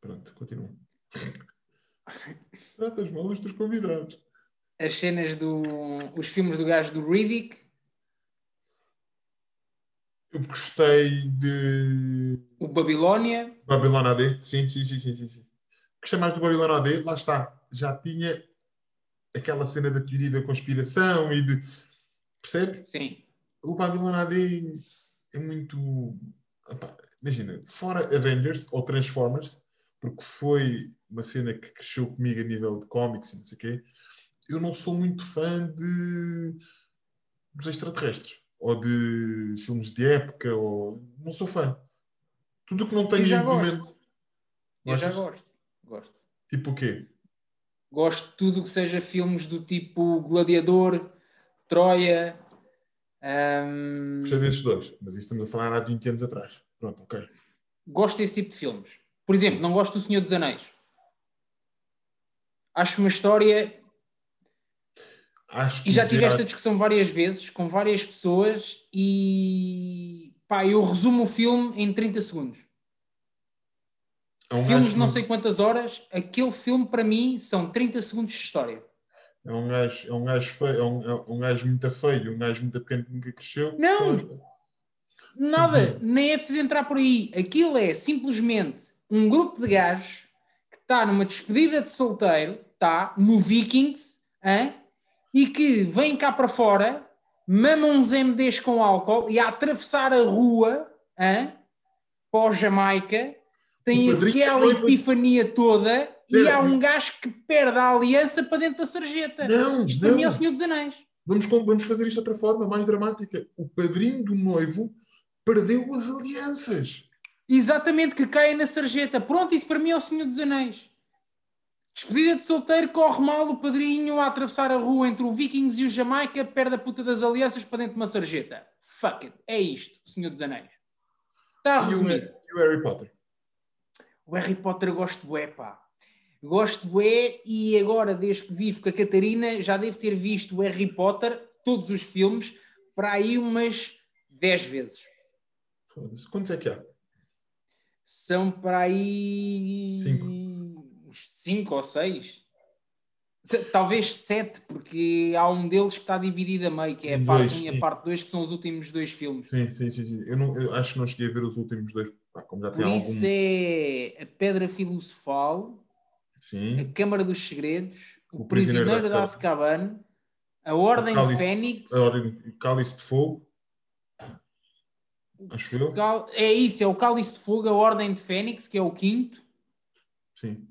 Pronto, continua. Tratas mal os teus convidados. As cenas do. Os filmes do gajo do Riddick. Eu gostei de O Babilónia. Babylon AD. Sim, sim, sim, sim, sim, sim. Gostei mais do Babylon AD. Lá está. Já tinha aquela cena da teoria da conspiração e de... Percebe? Sim. O Babylon AD é muito... Epá, imagina, fora Avengers ou Transformers, porque foi uma cena que cresceu comigo a nível de cómics e não sei o quê, eu não sou muito fã de dos extraterrestres ou de filmes de época ou não sou fã. Tudo o que não tem Eu já momento. gosto. Eu já gosto. Gosto. Tipo o quê? Gosto de tudo que seja filmes do tipo Gladiador, Troia. hum, Gostei desses dois, mas isso estamos a falar há 20 anos atrás. Pronto, ok. gosto desse tipo de filmes. Por exemplo, não gosto do Senhor dos Anéis. Acho uma história. Acho que E já tive esta discussão várias vezes com várias pessoas e. pá, eu resumo o filme em 30 segundos. é um Filmes de não que sei quantas horas, aquele filme para mim são 30 segundos de história. É um gajo, é um gajo feio, é um, é um gajo muito feio, um gajo muito pequeno que nunca cresceu. Não! Nada, nem é preciso entrar por aí. Aquilo é simplesmente um grupo de gajos está numa despedida de solteiro, está no Vikings, hã? e que vem cá para fora, mamam uns MDs com álcool e a atravessar a rua hã? para o Jamaica, tem aquela epifania toda e Espera, há um gajo que perde a aliança para dentro da sarjeta. Não, Isto para mim é o não. Senhor dos Anéis. Vamos, vamos fazer isto de outra forma, mais dramática. O padrinho do noivo perdeu as alianças. Exatamente, que caia na sarjeta. Pronto, isso para mim é o Senhor dos Anéis. Despedida de solteiro, corre mal o padrinho a atravessar a rua entre o Vikings e o Jamaica, perde a puta das alianças para dentro de uma sarjeta. Fuck it. É isto, Senhor dos Anéis. Está resumido. e o Harry Potter? O Harry Potter gosto bué, pá. Gosto bué e agora, desde que vivo com a Catarina, já devo ter visto o Harry Potter, todos os filmes, para aí umas 10 vezes. Quantos é que há? São para aí Cinco. uns 5 ou 6. Talvez 7, porque há um deles que está dividido a meio, que é a parte dois, 1 e sim. a parte 2, que são os últimos dois filmes. Sim, sim, sim. sim. Eu, não, eu acho que não cheguei a ver os últimos dois. Como já Por isso algum. é a Pedra Filosofal, a Sim. Câmara dos Segredos, o, O Prisioneiro Prisioneiro de Azkaban, a Ordem Cálice- Fênix, A Ordem Cálice de Fogo. Acho eu. Cal- é isso, é o Cálice de Fogo, a Ordem de Fênix, que é o quinto, Sim.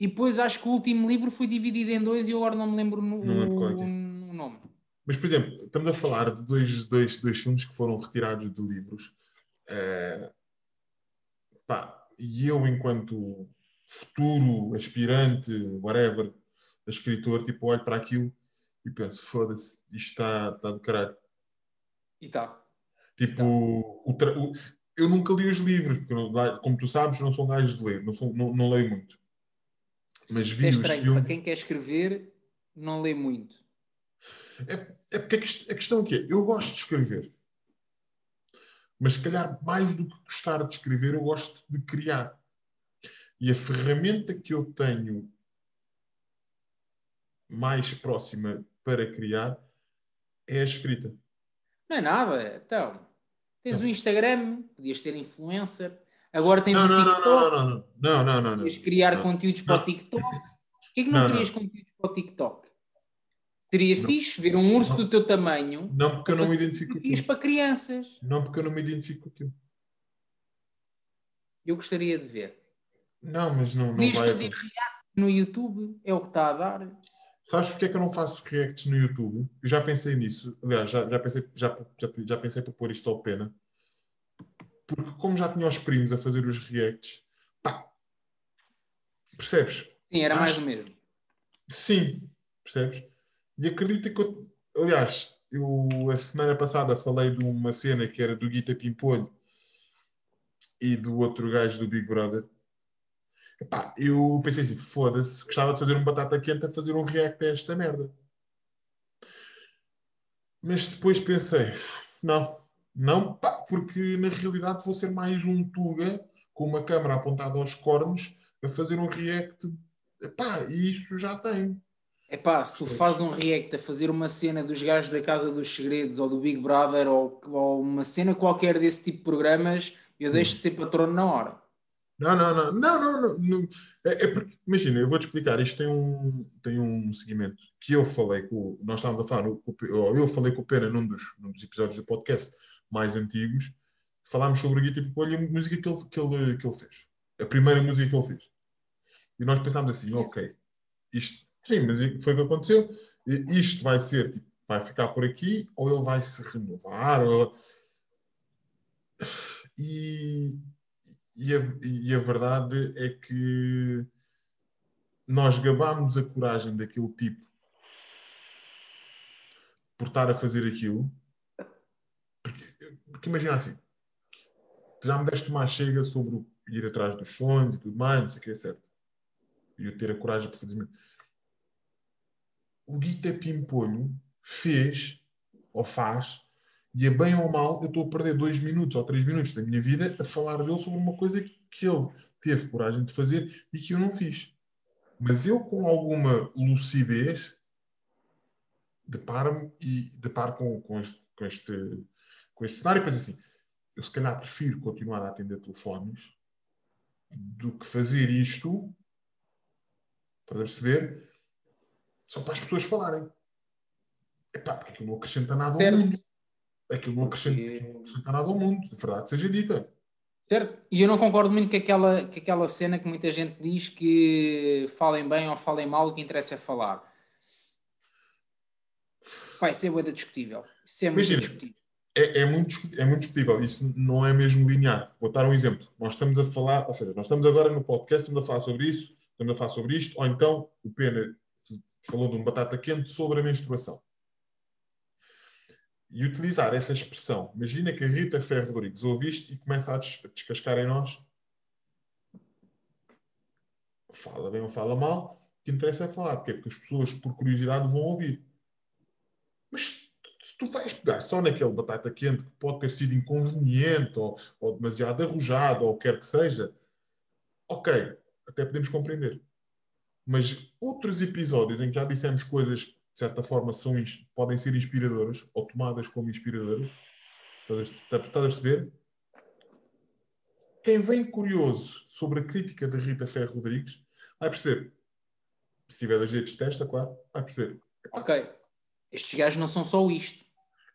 e depois acho que o último livro foi dividido em dois e eu agora não me lembro no- Não lembro o, o nome. Mas, por exemplo, estamos a falar de dois, dois, dois filmes que foram retirados de livros. Eh, pá, e eu, enquanto futuro aspirante, whatever, escritor, tipo, olho para aquilo e penso, foda-se, isto está, está do caralho. E tá. Tipo, o o- eu nunca li os livros, porque, como tu sabes, não sou um gajo de ler, não, sou, não, não leio muito. Mas vi é estranho, filmes. para quem quer escrever, não lê muito. É porque a, quest- a questão aqui é, eu gosto de escrever. Mas se calhar mais do que gostar de escrever, eu gosto de criar. E a ferramenta que eu tenho mais próxima para criar é a escrita. Não é nada, então. Tens o Instagram, podias ser influencer, agora tens Não, o não, TikTok, não, não, não, não, não, não, podias criar Não. conteúdos para o TikTok. Porquê que não, Não, crias conteúdos para o TikTok? Seria Não. fixe ver um urso do teu tamanho Não porque eu não me identifico com aquilo. para crianças. Não porque eu não me identifico com aquilo. Eu gostaria de ver. Não, mas não, não Podias vai fazer react no YouTube, é o que está a dar. Sabes porque é que eu não faço reacts no YouTube? Eu já pensei nisso. Aliás, já, já, pensei, já, já, já pensei para pôr isto ao pena. Porque como já tinha os primos a fazer os reacts, pá, percebes? Sim, era mais Acho- o mesmo. Sim, percebes? E acredita que eu, aliás, eu a semana passada falei de uma cena que era do Guita Pimpolho e do outro gajo do Big Brother. Epá, eu pensei assim, foda-se, gostava de fazer um batata quente a fazer um react a esta merda. Mas depois pensei, não, não, pá, porque na realidade vou ser mais um Tuga com uma câmera apontada aos cornos a fazer um react. Epá, e isso já tem. É pá, se tu fazes um react a fazer uma cena dos gajos da Casa dos Segredos ou do Big Brother ou, ou uma cena qualquer desse tipo de programas, eu deixo de ser patrono na hora. Não, não, não, não, não. É, é porque, imagina, eu vou-te explicar, isto tem um, tem um seguimento que eu falei com, nós estávamos a falar, eu falei com o Pena num dos, num dos episódios do podcast mais antigos, falámos sobre o Guita Pimpolho e a música que ele, que, ele, que ele fez. A primeira música que ele fez. E nós pensámos assim, ok, isto, sim, mas foi o que aconteceu, isto vai ser, tipo, vai ficar por aqui, ou ele vai se renovar, ou... E, e, a, e a verdade é que nós gabámos a coragem daquele tipo por estar a fazer aquilo. Porque, porque imagina assim, já me deste uma chega sobre o ir atrás dos sonhos e tudo mais, não sei o que é certo. E eu ter a coragem para fazer. O Guita Pimpolho fez, ou faz, e é bem ou mal, eu estou a perder dois minutos ou três minutos da minha vida a falar dele sobre uma coisa que ele teve coragem de fazer e que eu não fiz. Mas eu, com alguma lucidez, deparo-me e deparo com, com, este, com, este, com este cenário e penso assim: eu se calhar prefiro continuar a atender telefones do que fazer isto, para perceber, só para as pessoas falarem. Epá, porque aquilo não acrescenta nada ao mundo. Aquilo não acrescenta, aquilo não acrescenta nada ao mundo, de verdade seja dita. Certo? E eu não concordo muito com aquela, com aquela cena que muita gente diz que falem bem ou falem mal, o que interessa é falar. Vai, isso é discutível. Isso é muito Imagina. discutível. é, é muito, é muito discutível, isso não é mesmo linear. Vou dar um exemplo. Nós estamos a falar, ou seja, nós estamos agora no podcast, estamos a falar sobre isso, estamos a falar sobre isto, ou então o Pena falou de um batata quente sobre a menstruação. E utilizar essa expressão. Imagina que a Rita Ferro Rodrigues ouve isto e começa a des- a descascar em nós. Fala bem ou fala mal, o que interessa é falar, porque é porque as pessoas, por curiosidade, vão ouvir. Mas se tu vais pegar só naquele batata quente que pode ter sido inconveniente ou, ou demasiado arrojado ou o que quer que seja, ok, até podemos compreender. Mas outros episódios em que já dissemos coisas de certa forma, são, podem ser inspiradoras ou tomadas como inspiradoras, estás a- perceber? Quem vem curioso sobre a crítica da Rita Ferro Rodrigues vai perceber. Se tiver dois dedos de testa, claro, vai perceber. Ok. Estes gajos não são só isto.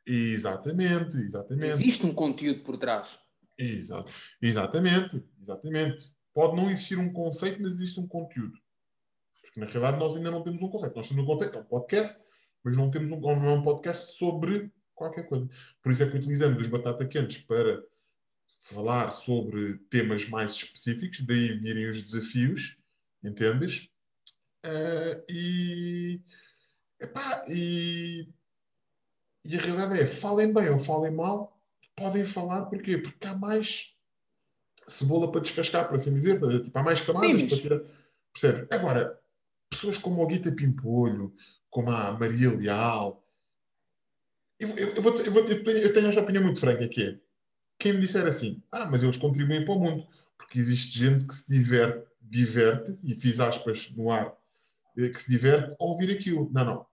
Exatamente, exatamente. Existe um conteúdo por trás. Exa- exatamente, exatamente. Pode não existir um conceito, mas existe um conteúdo. Porque na realidade nós ainda não temos um conceito. Nós temos um conceito, é um podcast, mas não temos um, não é um podcast sobre qualquer coisa. Por isso é que utilizamos os batata quentes para falar sobre temas mais específicos, daí virem os desafios, entendes? Eh, e, epá, e, e a realidade é, falem bem ou falem mal, podem falar, porquê? Porque há mais cebola para descascar, por assim dizer, tipo, há mais camadas Sim, mas- para tirar. Percebe? Agora, pessoas como o Guita Pimpolho, como a Maria Leal, eu, eu, eu, vou, eu, vou, eu, tenho, esta opinião muito franca, que é, quem me disser assim, ah, mas eles contribuem para o mundo, porque existe gente que se diverte, diverte e fiz aspas no ar, eh, que se diverte ao ouvir aquilo. Não, não.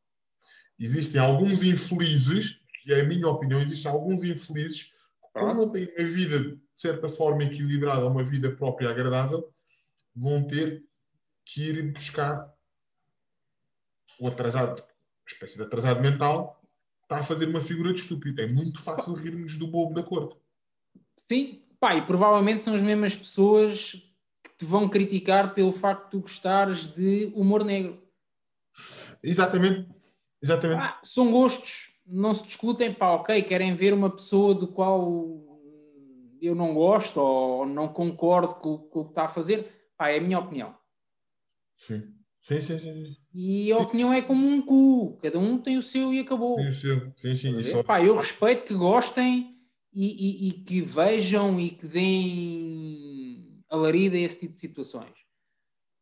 Existem alguns infelizes, que é a minha opinião, existem alguns infelizes que, não têm uma vida, de certa forma, equilibrada, uma vida própria agradável, vão ter que ir buscar o atrasado, uma espécie de atrasado mental, está a fazer uma figura de estúpido. É muito fácil rirmos do bobo da corte. Sim, pá, e provavelmente são as mesmas pessoas que te vão criticar pelo facto de tu gostares de humor negro. Exatamente. Exatamente. Pá, são gostos, não se discutem, pá, ok, querem ver uma pessoa do qual eu não gosto ou não concordo com, com o que está a fazer, pá, é a minha opinião. Sim. Sim, sim, sim. E a opinião é como um cu, cada um tem o seu e acabou. Sim, sim, sim, sim. Pá, eu respeito que gostem e, e- e que vejam e que deem alarido a esse tipo de situações.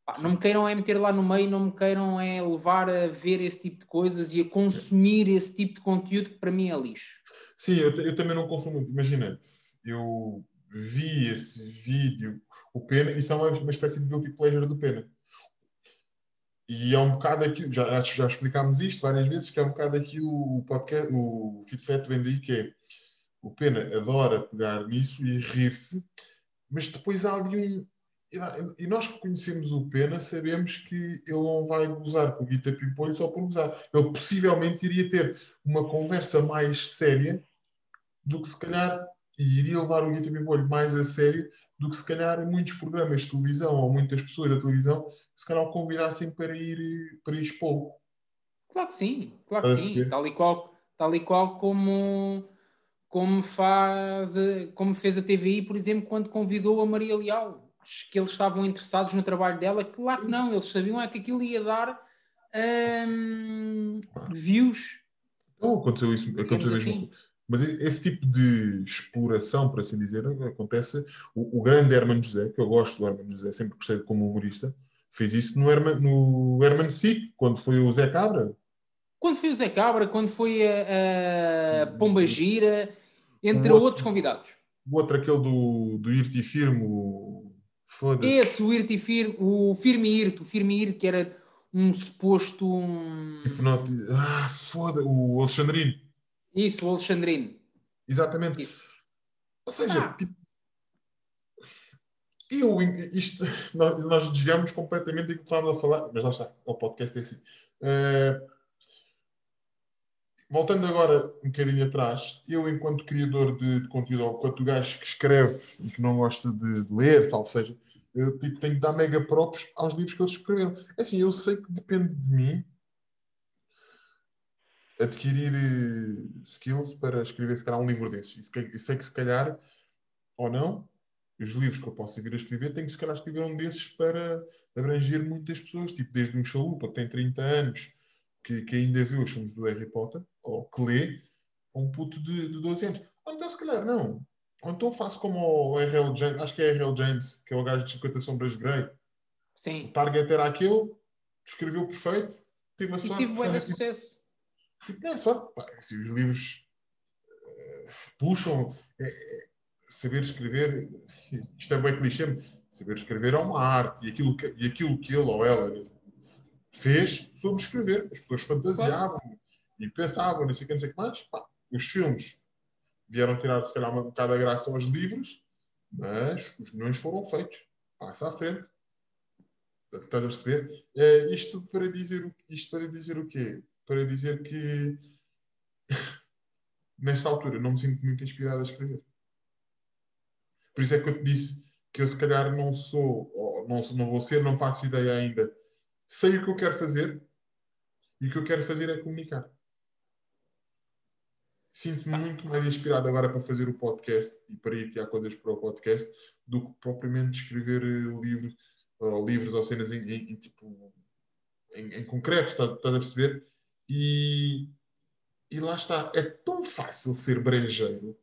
Pá, não me queiram é meter lá no meio, não me queiram é levar a ver esse tipo de coisas e a consumir esse tipo de conteúdo que para mim é lixo. Sim, eu, eu também não consumo muito. Imagina, eu vi esse vídeo, o Pena, isso é uma, uma espécie de guilty pleasure do Pena. E é um bocado aquilo, já, já explicámos isto várias vezes, que é um bocado aquilo, o podcast, o FitFet vem daí, que é o Pena adora pegar nisso e rir-se, mas depois há ali um. E nós que conhecemos o Pena sabemos que ele não vai gozar com o Guita Pimpolho só por gozar. Ele possivelmente iria ter uma conversa mais séria do que se calhar, e iria levar o Guita Pimpolho mais a sério do que se calhar muitos programas de televisão ou muitas pessoas da televisão se calhar o convidassem para ir, para ir expô-lo. Claro que sim, claro que sim. Tal e qual, tal e qual como, como, faz, como fez a TVI, por exemplo, quando convidou a Maria Leal. Acho que eles estavam interessados no trabalho dela, claro que não, eles sabiam é que aquilo ia dar hum, views. Então aconteceu isso, aconteceu mesmo. assim. Mas esse tipo de exploração, por assim dizer, acontece. O, o grande Herman José, que eu gosto do Herman José, sempre gostei como humorista, fez isso no Herman, no Herman Sick, quando foi o Zé Cabra. Quando foi o Zé Cabra, quando foi a, a Pomba Gira, entre O outro- outros convidados. O outro, aquele do, do Irti Firmo, foda-se. Esse, o Irti Fir, o Firme Irto, o Firme Irto, que era um suposto. um- Ah, foda o Alexandrino. Isso, o Alexandrino. Exatamente. Isso. Ou seja, Ah. tipo, eu, isto, nós, nós desviamos completamente do que estávamos a falar, mas lá está, o podcast é assim. Eh, voltando agora um bocadinho atrás, eu, enquanto criador de, de conteúdo, ou enquanto gajo que escreve e que não gosta de, de ler, salvo seja, eu tipo, tenho que dar mega props aos livros que eles escreveram. É assim, eu sei que depende de mim adquirir eh, skills para escrever, se calhar, um livro desses. E e sei que, se calhar, ou não, os livros que eu posso vir a escrever, tenho que, se calhar, escrever um desses para abranger muitas pessoas, tipo, desde um chalupa que tem 30 anos, que, que ainda viu os filmes do Harry Potter, ou que lê, a um puto de, de 12 anos. Ou então, se calhar, não. Ou então faço como o R.L. James, acho que é R.L. James, que é o gajo de 50 Sombras de Grey. O Sim. target era aquele, escreveu perfeito, teve a E sorte. tive bué de sucesso. É só. Pá, se os livros eh, puxam. é- é- saber escrever. Isto é bem clichê. Saber escrever é uma arte. E aquilo que, e aquilo que ele ou ela fez sobre escrever. As pessoas fantasiavam e pensavam, não sei o que, não sei o que mais. Pá, os filmes vieram tirar, se calhar, um bocado a graça aos livros, mas os milhões foram feitos. Passa à frente. Estás a perceber? Eh, isto, para dizer, isto para dizer o quê? Para dizer que nesta altura não me sinto muito inspirado a escrever. Por isso é que eu te disse que eu se calhar não sou, ou não, não vou ser, não faço ideia ainda. Sei o que eu quero fazer e o que eu quero fazer é comunicar. Sinto-me muito mais inspirado agora para fazer o podcast e para ir tirar coisas para o podcast do que propriamente escrever eh, livros ou livros ou cenas em, em- em tipo em, em concreto, estás, estás a perceber? E, e lá está, é tão fácil ser brejeiro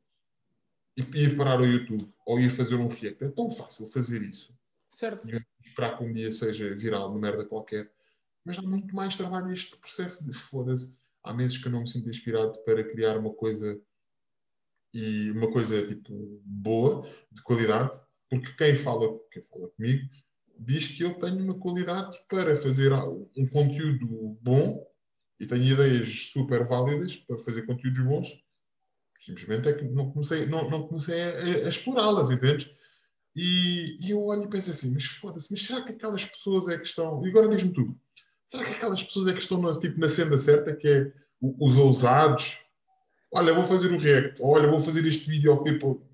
e ir parar ao YouTube ou ir fazer um react, é tão fácil fazer isso Certo. e esperar que um dia seja viral, uma merda qualquer. Mas dá muito mais trabalho este processo de foda-se. Há meses que eu não me sinto inspirado para criar uma coisa e uma coisa tipo boa, de qualidade, porque quem fala, quem fala comigo diz que eu tenho uma qualidade para fazer um conteúdo bom e tenho ideias super válidas para fazer conteúdos bons. Simplesmente é que não comecei, não, não comecei a, a explorá-las, entendes? E, e eu olho e penso assim, mas foda-se, mas será que aquelas pessoas é que estão. E agora diz-me tu, será que aquelas pessoas é que estão na, tipo, na senda certa, que é os ousados? Olha, vou fazer o react, olha, vou fazer este vídeo tipo.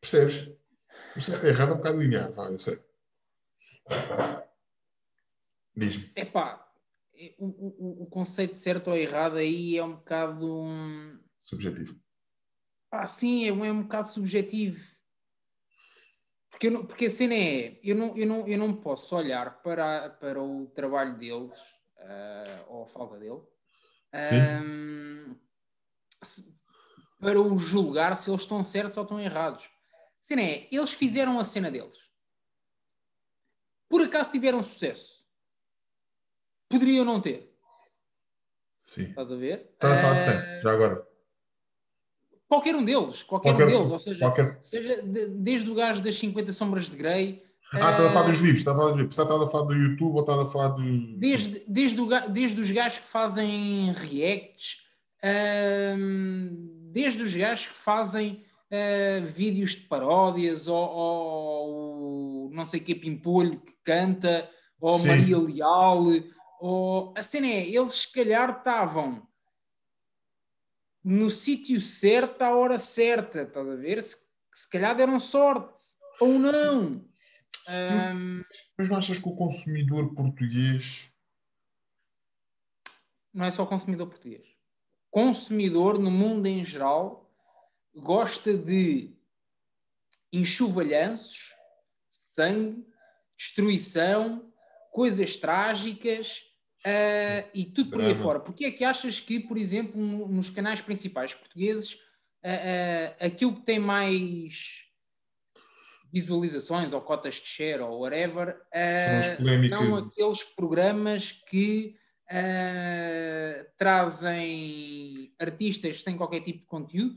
Percebes? O certo é errado é um bocado linear, vá, eu sei. Diz-me. O, o, o conceito certo ou errado aí é um bocado. um- Subjetivo. Ah, sim, é, um- é um bocado subjetivo. Porque, não- porque a cena é, eu não, eu não, eu não posso olhar para, para o trabalho deles, ah, ou a falta dele, ahm, se- para o julgar se eles estão certos ou estão errados. A cena é, eles fizeram a cena deles. Por acaso tiveram sucesso? Poderiam não ter. Sim. Estás a ver? Estás a de Ah, quem? Já agora. Qualquer um deles, qualquer, Qualquer- um deles, ou seja, qualquer- seja de- desde o gajo das 50 sombras de Grey, Ah, estás a falar eh, dos livros, estás a falar dos livros. Estás a falar do YouTube ou estás a falar do. desde, desde, o desde os gajos que fazem reacts, ahm, desde os gajos que fazem ah, vídeos de paródias, ou, ou não sei que Pimpolho que canta, ou Sim. Maria Leal, ou a cena é, eles se calhar estavam no sítio certo à hora certa, estás a ver? Se, se calhar deram sorte, ou não. Mas não achas que o consumidor português. não é só consumidor português. Consumidor no mundo em geral gosta de enxovalhanços, sangue, destruição, coisas trágicas, Ah, e tudo por aí fora. Porquê é que achas que, por exemplo, no- nos canais principais portugueses, ah, ah, aquilo que tem mais visualizações ou cotas de share ou whatever ah, São aqueles programas que ah, trazem artistas sem qualquer tipo de conteúdo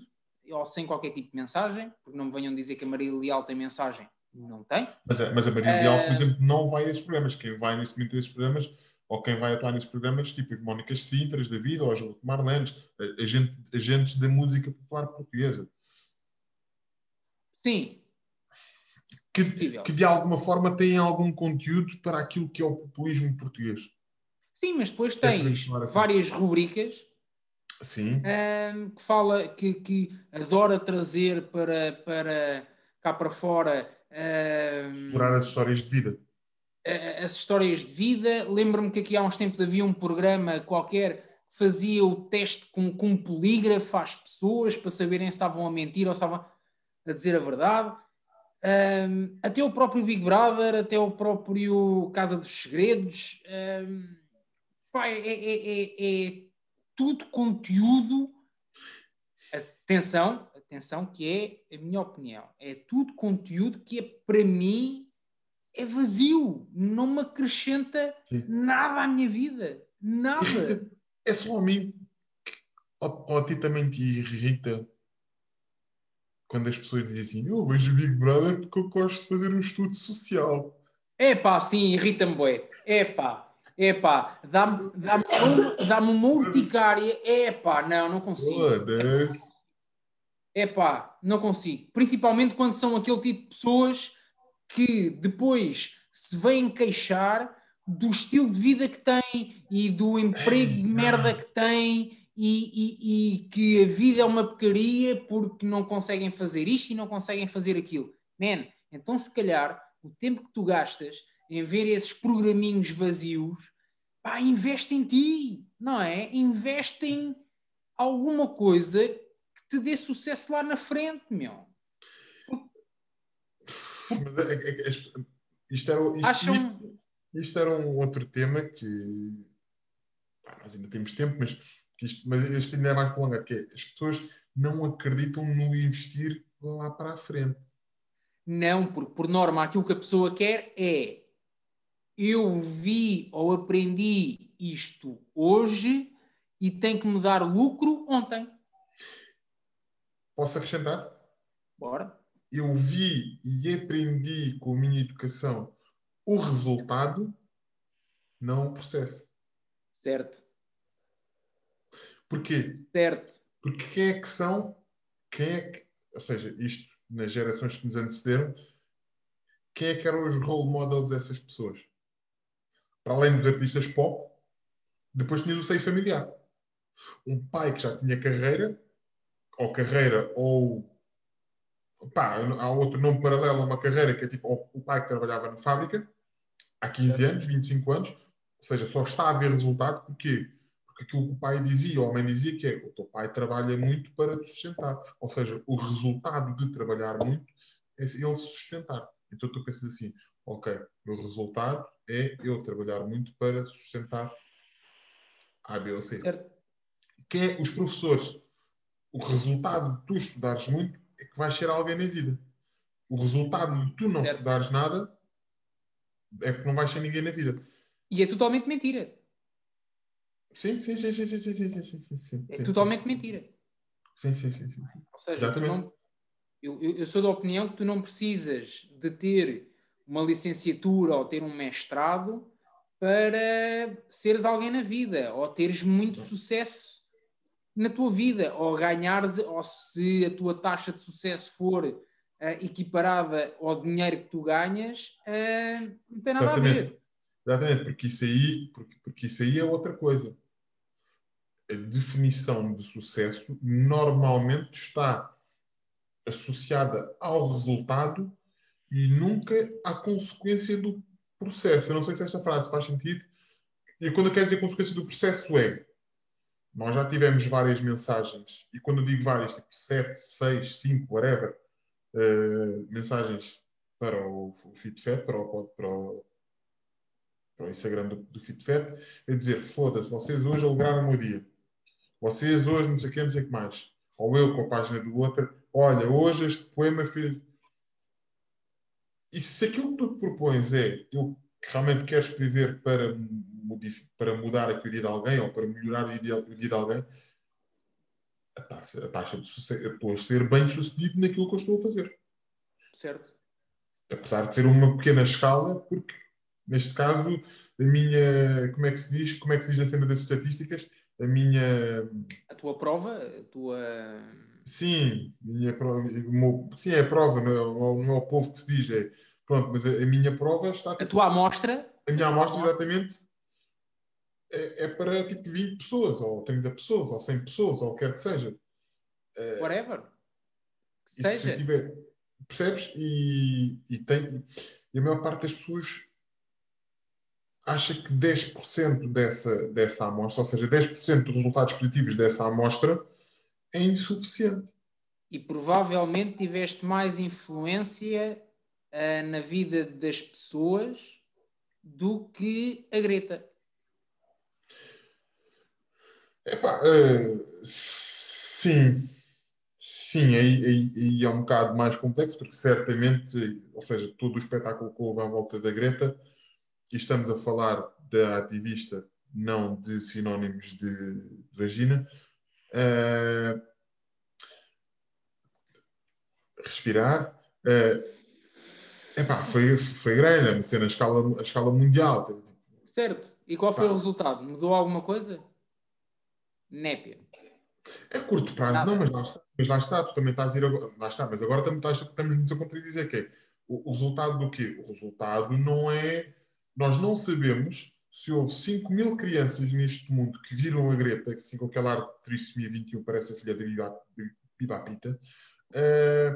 ou sem qualquer tipo de mensagem, porque não me venham dizer que a Maria Leal tem mensagem, não tem. Mas, a- mas a Maria Leal, por exemplo, não vai a esses programas. Quem vai nesse momento a esses programas, ou quem vai atuar nesses programas, tipo as Mónicas Sintras da vida, ou as Marlenes, a- agente- agentes da música popular portuguesa, Sim, que, que de alguma forma têm algum conteúdo para aquilo que é o populismo português. sim, mas depois É tens assim. várias rubricas Sim, ahm, que fala que, que adora trazer para, para cá para fora ahm, explorar as histórias de vida. As histórias de vida. Lembro-me que aqui há uns tempos havia um programa qualquer que fazia o teste com, com um polígrafo às pessoas para saberem se estavam a mentir ou se estavam a dizer a verdade. Ahm, até o próprio Big Brother, até o próprio Casa dos Segredos. ahm, pá, é, é- é- é tudo conteúdo. Atenção, atenção, que é a minha opinião. É tudo conteúdo que é para mim é vazio, não me acrescenta Sim. nada à minha vida. Nada. É só a mim, que- ou, ou a ti também te irrita quando as pessoas dizem assim: Eu vejo o Big Brother porque eu gosto de fazer um estudo social. Epá, sim, irrita-me, bué. Epá, epá, dá-me dá-me uma, dá-me uma urticária. Epá, não, não consigo. Foda-se. Epá, não consigo. Principalmente quando são aquele tipo de pessoas que depois se vêm queixar do estilo de vida que têm e do emprego de merda que têm e, e- e que a vida é uma porcaria porque não conseguem fazer isto e não conseguem fazer aquilo. Man, então se calhar o tempo que tu gastas em ver esses programinhos vazios, pá, investe em ti, não é? Investe em alguma coisa que te dê sucesso lá na frente, meu. É- é- é- isto, era, isto, Acham. isto- isto era um outro tema que pá, nós ainda temos tempo, mas, isto, mas este ainda é mais prolongado, que é as pessoas não acreditam no investir lá para a frente. Não, porque por norma aquilo que a pessoa quer é eu vi ou aprendi isto hoje e tem que me dar lucro ontem. Posso acrescentar? Bora? Eu vi e aprendi com a minha educação o resultado, não o processo. Certo, Porquê? certo. Porque quem é que são, quem é que, ou seja, isto nas gerações que nos antecederam, quem é que eram os role models dessas pessoas? Para além dos artistas pop, depois tinhas o seio familiar. Um pai que já tinha carreira, ou carreira, ou pá, há outro nome paralelo a uma carreira que é tipo o pai que trabalhava na fábrica há 15 anos, 25 anos, ou seja, só está a haver resultado porque porque aquilo que o pai dizia, ou a mãe dizia, que é o teu pai trabalha muito para te sustentar. Ou seja, o resultado de trabalhar muito é ele sustentar. Então tu pensas assim, ok, o meu resultado é eu trabalhar muito para sustentar A, B ou C. certo. Quem é os professores? O resultado de tu estudares muito é que vais ser alguém na vida. O resultado de tu não Certo. estudares nada é que não vais ser ninguém na vida. E é totalmente mentira. Sim, sim, sim, sim, sim, sim, sim, sim, sim. É sim, totalmente sim. mentira. Sim, sim, sim, sim. Ou seja, não- eu, eu- eu sou da opinião que tu não precisas de ter uma licenciatura ou ter um mestrado para seres alguém na vida ou teres muito sucesso na tua vida ou ganhares, ou se a tua taxa de sucesso for eh, equiparada ao dinheiro que tu ganhas, eh, não tem nada a ver. Exatamente. Exatamente, porque isso aí, porque, porque isso aí é outra coisa. A definição de sucesso normalmente está associada ao resultado e nunca à consequência do processo. Eu não sei se esta frase faz sentido. E quando eu quero dizer consequência do processo é nós já tivemos várias mensagens, e quando eu digo várias, tipo 7, 6, 5, whatever, eh, mensagens para o, o FitFet, para o, para o para o Instagram do, do FitFet, a dizer: foda-se, vocês hoje alegraram o meu dia. Vocês hoje não sei o que, não sei o que mais. Ou eu com a página do outro, olha, hoje este poema fez. E se aquilo que tu propões é eu realmente quero escrever para, para mudar aqui o dia de alguém ou para melhorar o dia, o dia de alguém, a taxa, a taxa de sucesso, estou a ser bem sucedido naquilo que eu estou a fazer Certo. apesar de ser uma pequena escala, porque neste caso a minha, como é que se diz, como é que se diz na cena das estatísticas, a minha, A tua prova, a tua. sim, minha prova, meu- sim é a prova, não é, o- não é o povo que se diz, é, pronto, mas a, a minha prova está, A tua amostra. a minha amostra exatamente é, é para tipo 20 pessoas, ou 30 pessoas, ou 100 pessoas, ou o que quer que seja. Whatever. Que E se seja. tiver, percebes? E, e, tem, e a maior parte das pessoas acha que 10% dessa, dessa amostra, ou seja, 10% dos resultados positivos dessa amostra é insuficiente. E provavelmente tiveste mais influência ah, na vida das pessoas do que a Greta. Epá, eh, sim, sim, aí, aí- aí é um bocado mais complexo, porque certamente, ou seja, todo o espetáculo que houve à volta da Greta, e estamos a falar da ativista, não de sinónimos de vagina, eh, respirar, eh, epá, foi, foi grande, é uma cena a escala, a escala mundial. Certo. E qual foi Pá. o resultado? Mudou alguma coisa? Népia. A curto prazo, Nada. não, mas lá está. Mas lá está, tu também estás a ir agora. Lá está, mas agora também estás, estamos-nos a contradizer, que é o, o resultado do quê? O resultado não é. Nós não sabemos se houve 5 mil crianças neste mundo que viram a Greta, que assim com aquela arte de trissomia 21 parece a filha de Biba- Bibapita, eh,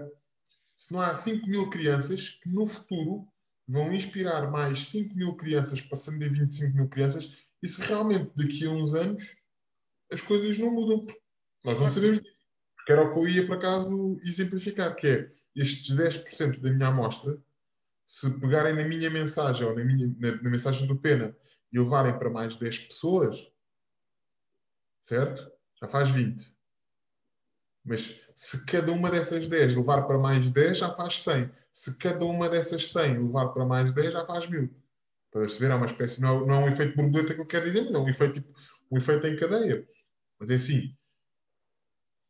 se não há 5 mil crianças que no futuro vão inspirar mais 5 mil crianças, passando de 25 mil crianças, e se realmente daqui a uns anos as coisas não mudam. Nós não sabemos disso. Porque era o que eu ia, por acaso, exemplificar, que é estes 10% da minha amostra, se pegarem na minha mensagem ou na, minha, na, na mensagem do Pena e levarem para mais 10 pessoas, certo? Já faz 20. Mas se cada uma dessas 10 levar para mais 10, já faz 100. Se cada uma dessas 100 levar para mais 10, já faz 1000. Estás a perceber? É uma espécie, não é, não é um efeito borboleta que eu quero dizer, mas é um efeito, tipo, um efeito em cadeia. Mas é assim,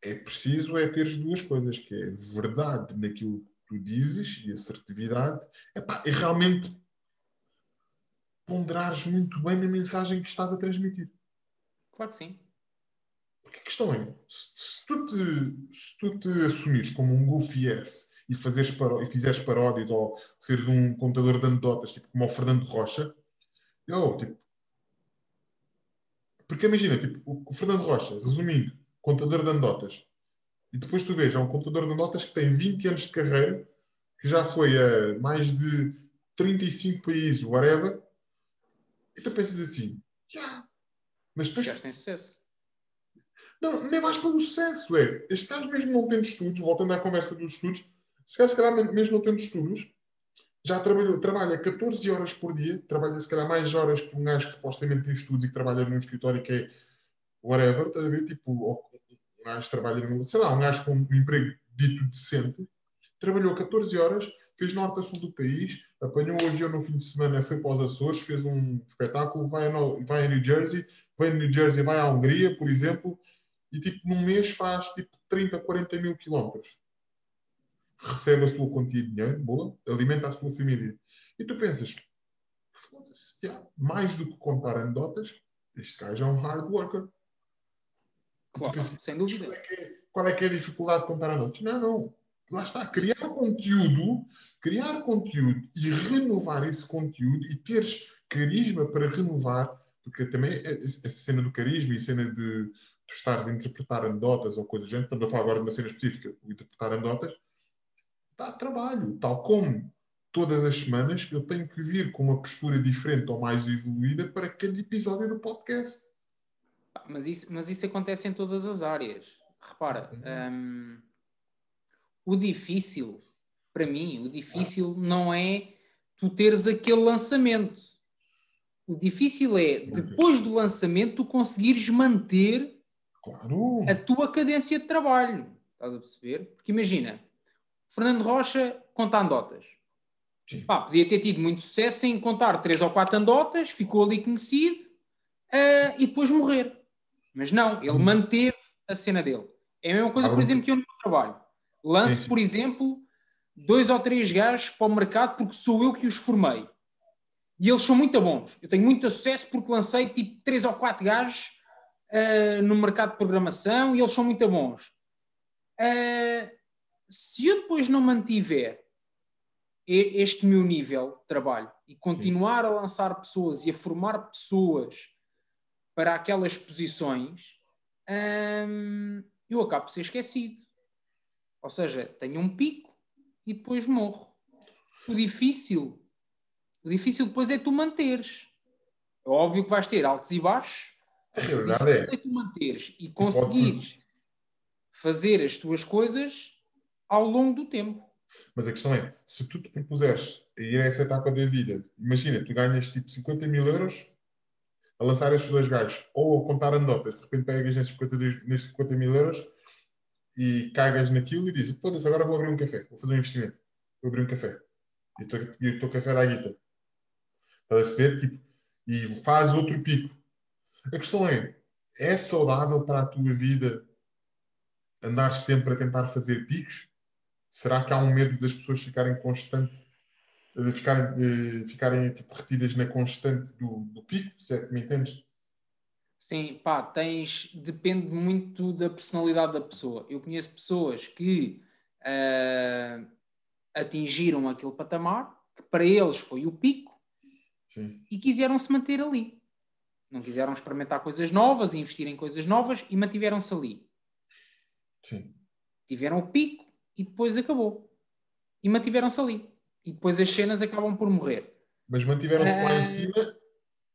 é preciso é ter as duas coisas, que é verdade naquilo que tu dizes e assertividade, epá, e realmente ponderares muito bem na mensagem que estás a transmitir. Claro que sim. Porque a questão é, se, se tu, te, se tu te assumires como um goofy ass e, fazeres paró- e fizeres paródias ou seres um contador de anedotas, tipo como o Fernando Rocha, eu, tipo, porque imagina, tipo, o, o Fernando Rocha, resumindo, contador de anedotas, e depois tu vês, é um contador de anedotas que tem 20 anos de carreira, que já foi a mais de 35 países, whatever, e tu pensas assim, "Yeah." mas depois Já tem sucesso. Não, nem vais pelo sucesso, é. Gajo mesmo não tendo estudos, voltando à conversa dos estudos, se calhar, se calhar mesmo não tendo estudos, já trabalhou, trabalha 14 horas por dia, trabalha se calhar mais horas que um gajo que supostamente tem estudos e que trabalha num escritório que é whatever, estás a ver? Tipo, um gajo trabalha, num, sei lá, um gajo com um emprego dito decente, trabalhou 14 horas, fez norte a sul do país, apanhou o avião no fim de semana, foi para os Açores, fez um espetáculo, vai a, vai a New Jersey, vem de New Jersey, vai à Hungria, por exemplo, e tipo, num mês faz tipo 30, 40 mil quilómetros. Recebe a sua quantia de dinheiro, boa, alimenta a sua família. E tu pensas, foda-se, mais do que contar anedotas, este gajo é um hard worker. Claro, pensas, sem dúvida. Qual é, que é, qual é que é a dificuldade de contar anedotas? Não, não. Lá está, criar conteúdo, criar conteúdo e renovar esse conteúdo e teres carisma para renovar, porque também é- essa cena do carisma e cena de tu estares a interpretar anedotas ou coisas do género, estamos a falar agora de uma cena específica, o interpretar anedotas, dá trabalho, tal como todas as semanas eu tenho que vir com uma postura diferente ou mais evoluída para cada episódio do podcast. Pá, Mas isso, mas isso acontece em todas as áreas. Repara, hum, o difícil, para mim, o difícil não é tu teres aquele lançamento. O difícil é, depois do lançamento, tu conseguires manter Claro. a tua cadência de trabalho. Estás a perceber? Porque imagina, Fernando Rocha conta andotas. Pá, podia ter tido muito sucesso em contar três ou quatro andotas, ficou ali conhecido ah, e depois morrer. Mas não, ele Sim. manteve a cena dele. É a mesma coisa, por exemplo, que eu no meu trabalho. Lance, por exemplo, dois ou três gajos para o mercado porque sou eu que os formei. E eles são muito bons. Eu tenho muito sucesso porque lancei tipo três ou quatro gajos ah, no mercado de programação e eles são muito bons. Ah, se eu depois não mantiver este meu nível de trabalho e continuar a lançar pessoas e a formar pessoas para aquelas posições, hum, eu acabo por ser esquecido. Ou seja, tenho um pico e depois morro. O difícil, o difícil depois é tu manteres. É óbvio que vais ter altos e baixos, A realidade é. é tu manteres e conseguires fazer as tuas coisas ao longo do tempo. Mas a questão é, se tu te propuseres a ir a essa etapa da vida, imagina, tu ganhas tipo 50 mil euros a lançar esses dois gajos, ou a contar anedotas, de repente pegas nestes 50, dois- nestes 50 mil euros e cagas naquilo e dizes, foda-se, agora vou abrir um café, vou fazer um investimento, vou abrir um café. E o teu- e o teu café dá guita. Estás a perceber? Tipo, e faz outro pico. A questão é, é saudável para a tua vida andar sempre a tentar fazer picos? Será que há um medo das pessoas ficarem constante, de ficarem, de ficarem tipo, retidas na constante do, do pico? Se é que me entendes? Sim, pá, tens. Depende muito da personalidade da pessoa. Eu conheço pessoas que ah, atingiram aquele patamar, que para eles foi o pico, Sim. e quiseram se manter ali. Não quiseram experimentar coisas novas, investir em coisas novas e mantiveram-se ali. Sim. Tiveram o pico e depois acabou. E mantiveram-se ali. E depois as cenas acabam por morrer. Mas mantiveram-se lá Ah. em cima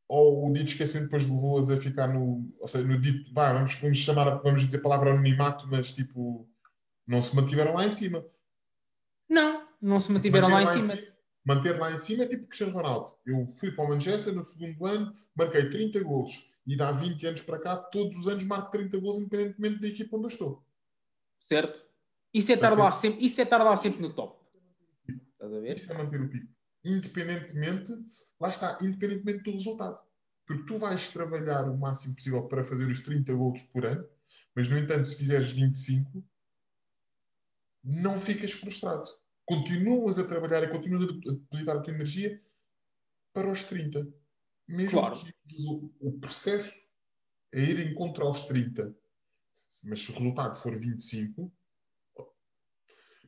ou o dito esquecendo depois levou-as a ficar no. Ou seja, no dito. Vá, vamos, vamos chamar, vamos dizer a palavra anonimato, mas tipo. Não se mantiveram lá em cima. Não, não se mantiveram lá em Manter cima. Manter lá em cima é tipo Cristiano Ronaldo. Eu fui para o Manchester no segundo ano, marquei 30 gols. E dá 20 anos para cá, todos os anos marco 30 gols, independentemente da equipa onde eu estou. Certo? Isso é estar lá sempre, isso é estar lá sempre no top. Estás a ver? Isso é manter o pico. Independentemente, lá está, independentemente do resultado. Porque tu vais trabalhar o máximo possível para fazer os 30 golos por ano, mas no entanto, se fizeres 25, não ficas frustrado. Continuas a trabalhar e continuas a depositar a tua energia para os 30. Mesmo Claro. que o- o processo é ir em contra aos 30. Mas se o resultado for 25,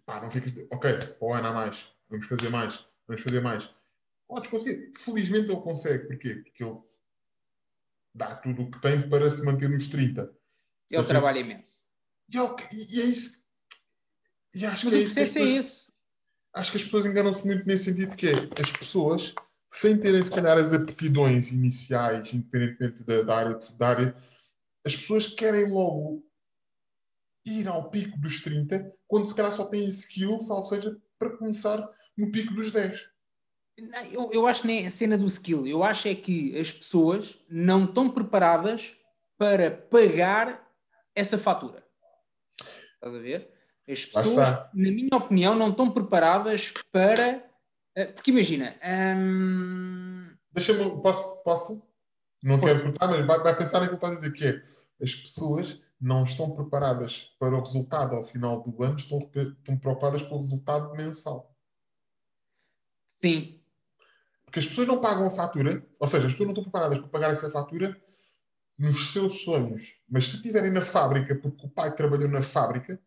pá, não ficas. Ok, o ano há mais, vamos fazer mais, vamos fazer mais. Podes conseguir. Felizmente ele consegue. Porquê? Porque ele dá tudo o que tem para se manter nos 30. Ele trabalha imenso. E é, o e é isso. E acho Mas que o é as processo é esse. Acho que as pessoas enganam-se muito nesse sentido que é as pessoas, sem terem se calhar as aptidões iniciais, independentemente da, da área, de- área, as pessoas querem logo ir ao pico dos 30, quando se calhar só têm skills, ou seja, para começar no pico dos 10. Não, Eu, eu acho que nem a cena do skill. Eu acho é que as pessoas não estão preparadas para pagar essa fatura. Estás a ver? As pessoas, na minha opinião, não estão preparadas para. eh, Porque imagina, hum, Deixa-me, posso? posso? Não Força. quero cortar, mas vai, vai pensar naquilo que estás a dizer, que é as pessoas não estão preparadas para o resultado ao final do ano, estão, estão preocupadas com o resultado mensal. sim, Porque as pessoas não pagam a fatura, ou seja, as pessoas não estão preparadas para pagar essa fatura nos seus sonhos. Mas se estiverem na fábrica, porque o pai trabalhou na fábrica,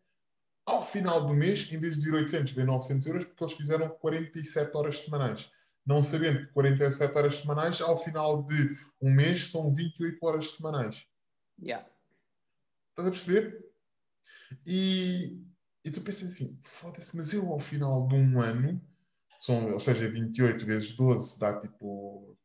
ao final do mês, em vez de vir 800, vem 900 euros, porque eles fizeram 47 horas semanais. Não sabendo que 47 horas semanais, ao final de um mês, são 28 horas semanais. yeah. Estás a perceber? E, e tu pensas assim, foda-se, mas eu ao final de um ano, são, ou seja, 28 vezes 12 dá tipo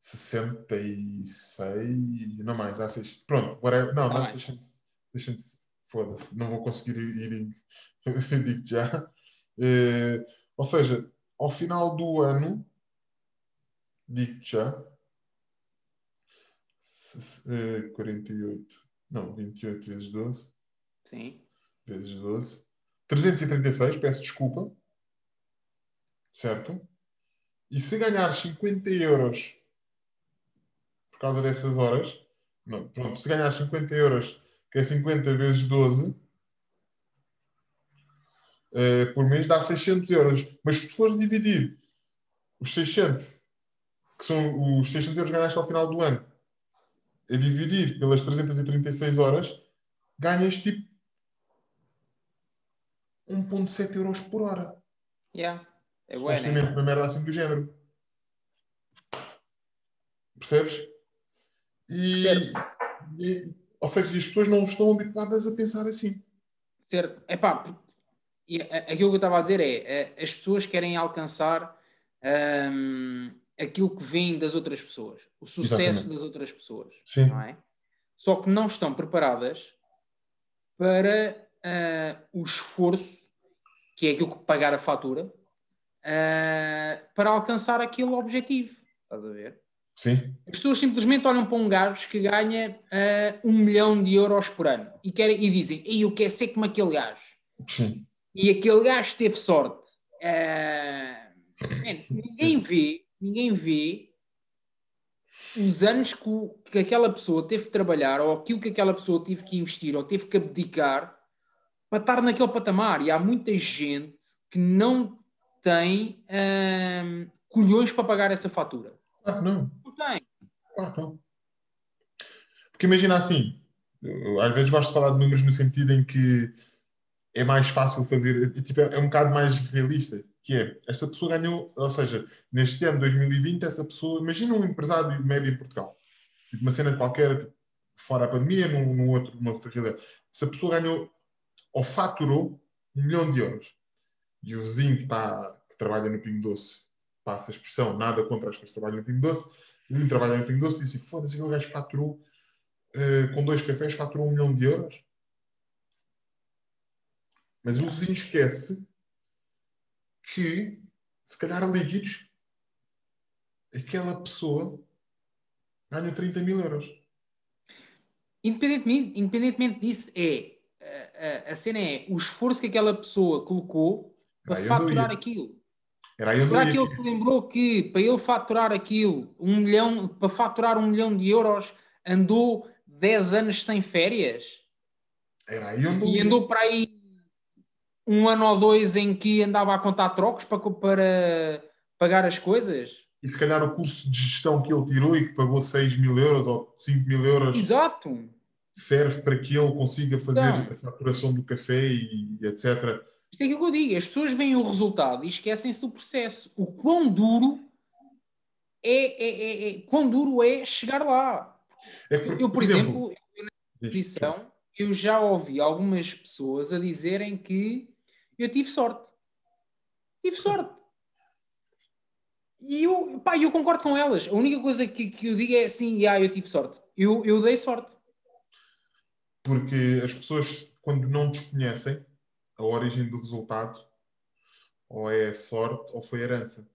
66, não mais, dá 6, pronto, whatever, não, Dá dá mais. 600, 600, foda-se, não vou conseguir ir, ir digo já. Eh, ou seja, ao final do ano, digo-te já. Se- se- eh, 48. Não, 28 vezes 12. Sim. vezes 12. 336, peço desculpa. Certo? E se ganhar 50 euros por causa dessas horas, não, pronto, se ganhar 50 euros, que é 50 vezes 12, eh, por mês dá 600 euros. Mas se tu fores dividir os 600, que são os 600 euros que ganhaste ao final do ano, a dividir pelas 336 horas, ganhas tipo 1.7 euros por hora. Yeah. É bom, Supostamente, uma merda assim do género. Percebes? E, e- ou seja, as pessoas não estão habituadas a pensar assim. Certo. Epá, aquilo que eu estava a dizer é, as pessoas querem alcançar ahm, aquilo que vem das outras pessoas, o sucesso Exatamente. das outras pessoas, Sim. não é? Só que não estão preparadas para ah, o esforço, que é aquilo que pagar a fatura, ah, para alcançar aquele objetivo. Estás a ver? Sim. As pessoas simplesmente olham para um gajo que ganha ah, um milhão de euros por ano e, querem, e dizem: Ei, eu quero ser como aquele gajo. Sim. E aquele gajo teve sorte. Ah, man, ninguém vê, ninguém vê os anos que, o- que aquela pessoa teve que trabalhar ou aquilo que aquela pessoa teve que investir ou teve que abdicar para estar naquele patamar. E há muita gente que não tem ah, colhões para pagar essa fatura. Que não. Que não. Porque imagina assim, às vezes gosto de falar de números no sentido em que é mais fácil fazer, tipo, é um bocado mais realista, que é, esta pessoa ganhou, ou seja, neste ano 2020, essa pessoa, imagina um empresário médio em Portugal, tipo uma cena qualquer, tipo, fora a pandemia, num, num outro, numa realidade. Essa pessoa ganhou, ou faturou, um milhão de euros. E o vizinho que, está, que trabalha no Pingo Doce, passa a expressão, nada contra as pessoas que trabalham no Pingo Doce, o vizinho que trabalha no Pingo Doce disse, foda-se, aquele gajo faturou, eh, com dois cafés, faturou um milhão de euros. Mas o vizinho esquece que, se calhar líquidos, aquela pessoa ganha 30 mil euros. Independentemente, independentemente disso, é a, a- a cena é o esforço que aquela pessoa colocou para faturar aquilo. Será que ele se lembrou que para ele faturar aquilo, um milhão, para faturar um milhão de euros, andou 10 anos sem férias? Era aí onde E andou para aí um ano ou dois em que andava a contar trocos para, para pagar as coisas? E se calhar o curso de gestão que ele tirou e que pagou 6 mil euros ou 5 mil euros Exato. serve para que ele consiga fazer Então. a faturação do café e etc. Isto é aquilo que eu digo, as pessoas veem o resultado e esquecem-se do processo. O quão duro é, é, é- é- quão duro é chegar lá. É Eu, por exemplo, eu, na posição, eu já ouvi algumas pessoas a dizerem que eu tive sorte. Tive sorte. E eu, pá, eu concordo com elas. A única coisa que, que eu digo é sim, ah, eu tive sorte. Eu, eu dei sorte. porque as pessoas, quando não desconhecem a origem do resultado, ou é sorte ou foi herança.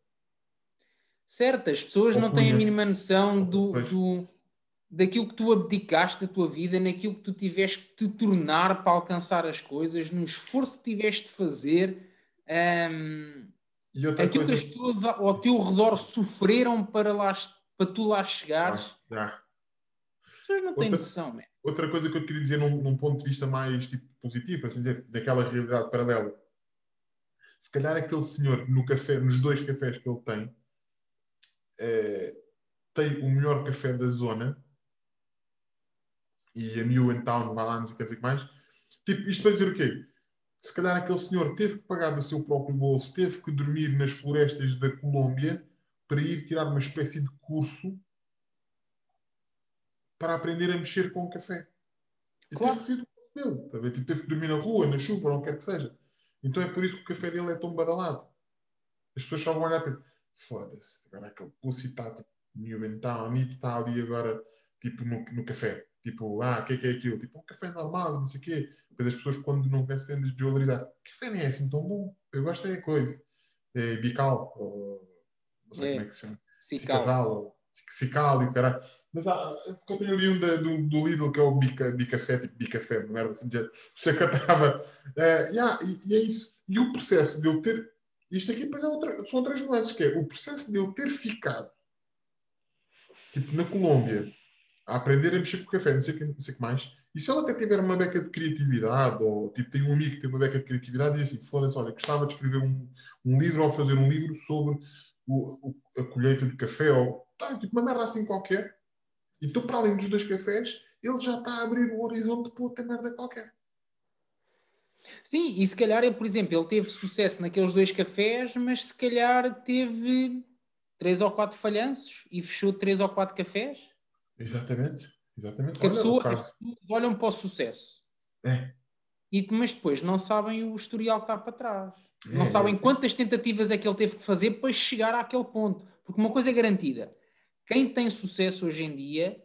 Certo, as pessoas Ou não têm a mínima noção do, do- daquilo que tu abdicaste da tua vida, naquilo que tu tiveste que te tornar para alcançar as coisas, no esforço que tiveste de fazer, hum, E outra aquilo coisa. que as pessoas ao teu redor sofreram para, lá, para tu lá chegares. Ah, pessoas não têm Outra- noção, man. Outra coisa que eu queria dizer num, num ponto de vista mais tipo, positivo, assim dizer, daquela realidade paralela. Se calhar aquele senhor no café, nos dois cafés que ele tem, eh, tem o melhor café da zona e a New in Town vai lá, não sei o que mais. Tipo, isto para dizer o quê? Se calhar aquele senhor teve que pagar do seu próprio bolso, teve que dormir nas florestas da Colômbia para ir tirar uma espécie de curso para aprender a mexer com o café. E Claro. teve que ser do dele. tá? Tipo, teve que dormir na rua, na chuva, ou não quer que seja. Então é por isso que o café dele é tão badalado. As pessoas só vão olhar para foda-se, agora aquele pulse está tipo, new in town, e está ali agora tipo no, no café. Tipo, ah, o que é que é aquilo? Tipo, um café normal, não sei o quê. Depois as pessoas, quando não conhecem, tendem a desvalorizar. O café nem é assim tão bom. Eu gosto é coisa. É bical, ou não sei É. como é que se chama. Cical. Cicasal, Cical e o caralho. Mas há, eu tenho ali um do, do Lidl que é o Bica, Bicafé, tipo Bicafé, merda assim de jeito. É eu estava. eh, yeah, e, e é isso. E o processo de eu ter. Isto aqui depois é outra, são outras nuances, que é o processo de eu ter ficado tipo na Colômbia a aprender a mexer com o café, não sei o que, mais. E se ela até tiver uma beca de criatividade, ou tipo, tem um amigo que tem uma beca de criatividade, e diz assim: foda-se, olha, gostava de escrever um, um livro ou fazer um livro sobre o- o- a colheita do café, ou tá, tipo uma merda assim qualquer. Então, para além dos dois cafés, ele já está a abrir o horizonte para outra merda qualquer. Sim, e se calhar, ele, por exemplo, ele teve sucesso naqueles dois cafés, mas se calhar teve três ou quatro falhanços e fechou três ou quatro cafés. Exatamente. Exatamente. Porque a Olha, pessoa, as pessoas olham para o sucesso, É. e, mas depois não sabem o historial que está para trás. Não É, sabem é. quantas tentativas é que ele teve que fazer para chegar àquele ponto. Porque uma coisa é garantida: quem tem sucesso hoje em dia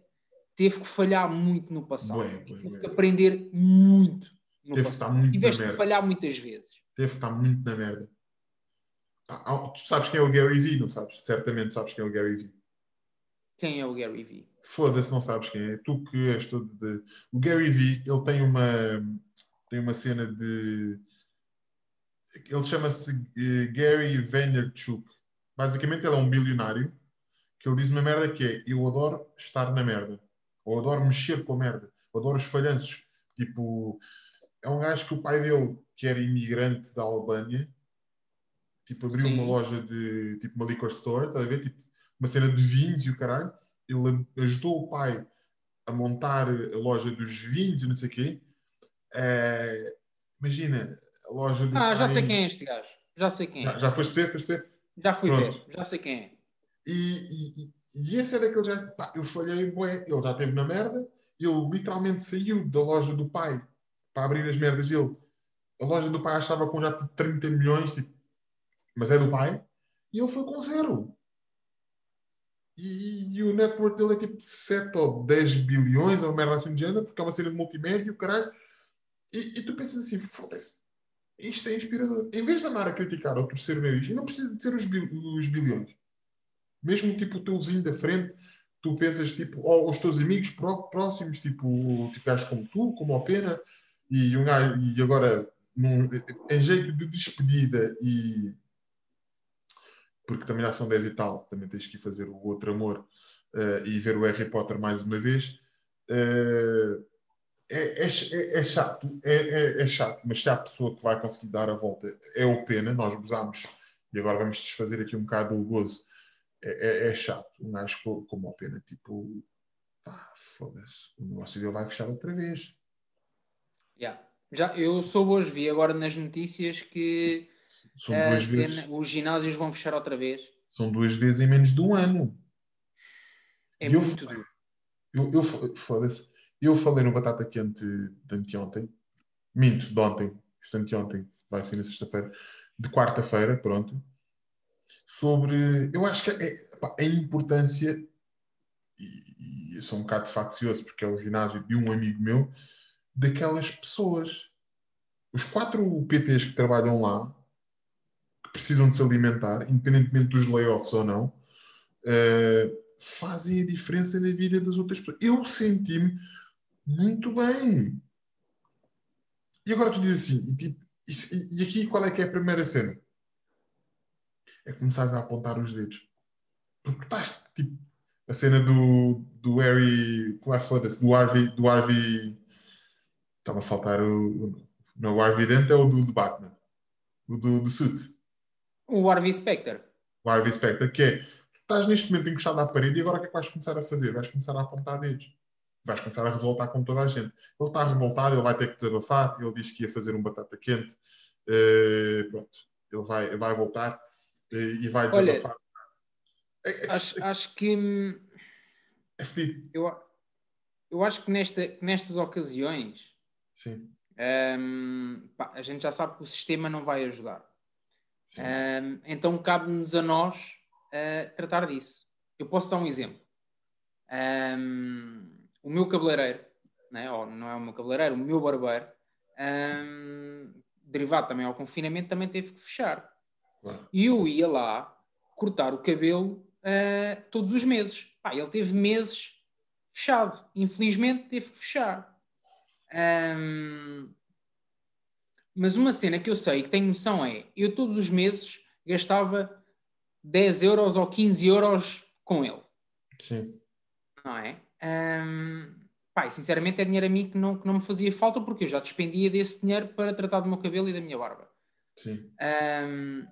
teve que falhar muito no passado. Bué, e bué, teve bué. que aprender muito no Teve que passado. muito na Tiveste que merda. falhar muitas vezes. Teve que estar muito na merda. Ah, ah, tu sabes quem é o Gary Vee, não sabes? Certamente sabes quem é o Gary Vee. Quem é o Gary Vee? Foda-se, não sabes quem é. Tu que és todo de. O Gary Vee, ele tem uma, tem uma cena de. Ele chama-se eh, Gary Vaynerchuk. Basicamente, ele é um bilionário que ele diz uma merda que é: Eu adoro estar na merda. Ou adoro mexer com a merda. Eu adoro os falhanços. Tipo, é um gajo que o pai dele, que era imigrante da Albânia, tipo, abriu Sim. uma loja de. Tipo, uma liquor store, estás a ver? Tipo, uma cena de vinhos e o caralho ele ajudou o pai a montar a loja dos vinhos e não sei o quê. Eh, imagina, a loja do Ah, já pai- sei quem é este gajo. Já sei quem é. Já, já foste ver, foste ver? Já fui Pronto. ver. Já sei quem é. E, e, e- esse é daquele já. Pá, eu falhei, bué. Ele já esteve na merda. Ele literalmente saiu da loja do pai para abrir as merdas dele. A loja do pai estava com já 30 milhões, tipo, mas é do pai. E ele foi com zero. E, e o network dele é tipo 7 ou 10 bilhões, ou merda assim de género, porque é uma cena de multimédia, caralho. E, e tu pensas assim, foda-se, isto é inspirador. Em vez de andar a criticar ou torcer o nariz, e não precisa de ser os, bil- os bilhões. Mesmo tipo o teu vizinho da frente, tu pensas tipo, ou os teus amigos pró- próximos, tipo, tipo gajos como tu, como o Pena, e, um e agora, num, em jeito de despedida e porque também já são 10 e tal, também tens que ir fazer o outro amor eh, e ver o Harry Potter mais uma vez. Eh, é, é, é- chato, é, é- é chato, mas se há a pessoa que vai conseguir dar a volta, é o pena, nós gozámos e agora vamos desfazer aqui um bocado o gozo. É, é- é chato, um gajo co- como o pena, tipo, pá, foda-se, o negócio dele vai fechar outra vez. Já. Já, eu soube hoje, vi agora nas notícias que São a duas, vezes, cena- os ginásios vão fechar outra vez. são duas vezes em menos de um ano. É E eu muito. Eu, eu, fa- foda-se. Eu falei no Batata Quente de anteontem. Minto, de ontem. Isto de anteontem. Vai ser na sexta-feira. De quarta-feira, pronto. Sobre... Eu acho que é, pá, a importância... E, e sou um bocado faccioso porque é o ginásio de um amigo meu. Daquelas pessoas. Os quatro PTs que trabalham lá que precisam de se alimentar, independentemente dos layoffs ou não, eh, fazem a diferença na vida das outras pessoas. Eu senti-me muito bem. E agora tu dizes assim, e, tipo, e- e aqui qual é que é a primeira cena? É começares a apontar os dedos. Porque estás, tipo, a cena do, do Harry, qual é foda-se, do Harvey, do Harvey, estava a faltar o, o- não, o Harvey Dent é o do, do Batman, o do, do Suit O Harvey Specter. o Harvey Specter, que é, tu estás neste momento encostado à parede e agora o que é que vais começar a fazer? Vais começar a apontar dedos. Vais começar a revoltar com toda a gente. Ele está revoltado, ele vai ter que desabafar, ele disse que ia fazer um batata quente. Eh, pronto, ele vai, vai voltar e vai Olha, desabafar. é, é, Acho, acho que hum, é fedido. eu, eu acho que nesta, que nestas ocasiões hum, pá, a gente já sabe que o sistema não vai ajudar. Hum, então cabe-nos a nós uh, tratar disso. Eu posso dar um exemplo. Hum, o meu cabeleireiro, né, ou não é o meu cabeleireiro, o meu barbeiro, hum, derivado também ao confinamento, também teve que fechar. Claro. E eu ia lá cortar o cabelo ah, todos os meses. Pá, ele teve meses fechado. Infelizmente teve que fechar. Ahm, mas uma cena que eu sei, que tenho noção é, eu todos os meses gastava 10 euros ou 15 euros com ele, Sim. não é? Pá, e sinceramente é dinheiro a mim que não, que não me fazia falta porque eu já despendia desse dinheiro para tratar do meu cabelo e da minha barba. Sim. Ahm,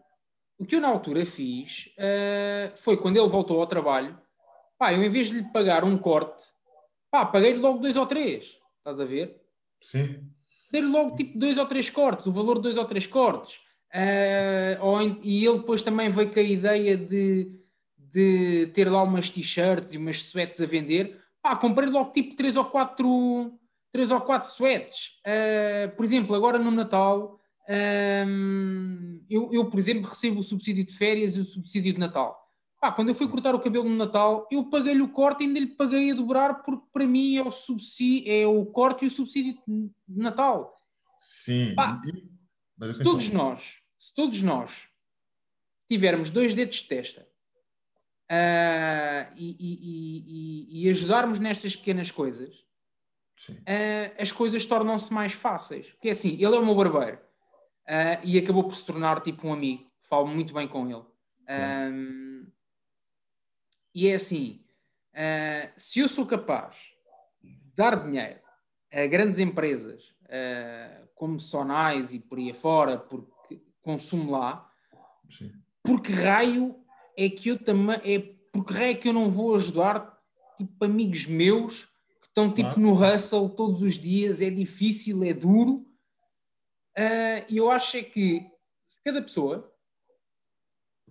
o que eu na altura fiz ah, foi quando ele voltou ao trabalho, pá, eu em vez de lhe pagar um corte, pá, paguei-lhe logo dois ou três, estás a ver? Sim. Dei-lhe logo tipo dois ou três cortes, o valor de dois ou três cortes. Ah, ou e ele depois também veio com a ideia de, de ter lá umas t-shirts e umas sweats a vender. Pá, comprei logo tipo três ou quatro, três ou quatro sweats. Ah, por exemplo, agora no Natal, eu, eu, por exemplo, recebo o subsídio de férias e o subsídio de Natal. Pá, quando eu fui cortar o cabelo no Natal, eu paguei-lhe o corte e ainda lhe paguei a dobrar porque para mim é o, subsídio, é o corte e o subsídio de Natal. Sim. Pá, se todos nós, se todos nós tivermos dois dedos de testa ah, e, e- e- e- ajudarmos nestas pequenas coisas, ah, as coisas tornam-se mais fáceis. Porque é assim, ele é o meu barbeiro ah, e acabou por se tornar tipo um amigo. Falo muito bem com ele. Ahm, e é assim, ah, se eu sou capaz de dar dinheiro a grandes empresas ah, como Sonais e por aí afora, porque consumo lá, Sim. porque raio é que eu também é porque raio é que eu não vou ajudar tipo amigos meus que estão tipo Claro. no hustle todos os dias, é difícil, é duro. Ah, E eu acho é que se cada pessoa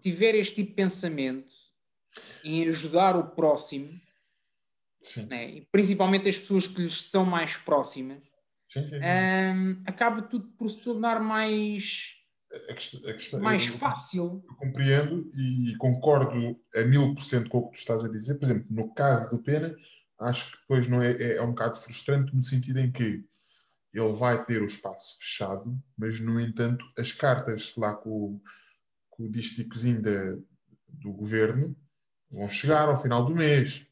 tiver este tipo de pensamento em ajudar o próximo, né, e principalmente as pessoas que lhes são mais próximas, Sim, sim. ah, acaba tudo por se tornar mais, A questão- a questão- mais eu- fácil. eu compreendo e concordo a mil por cento com o que tu estás a dizer. Por exemplo, no caso do Pena, acho que depois não é, é, é um bocado frustrante no sentido em que ele vai ter o espaço fechado, mas no entanto as cartas lá com, o- com o dísticozinho da- do governo vão chegar ao final do mês.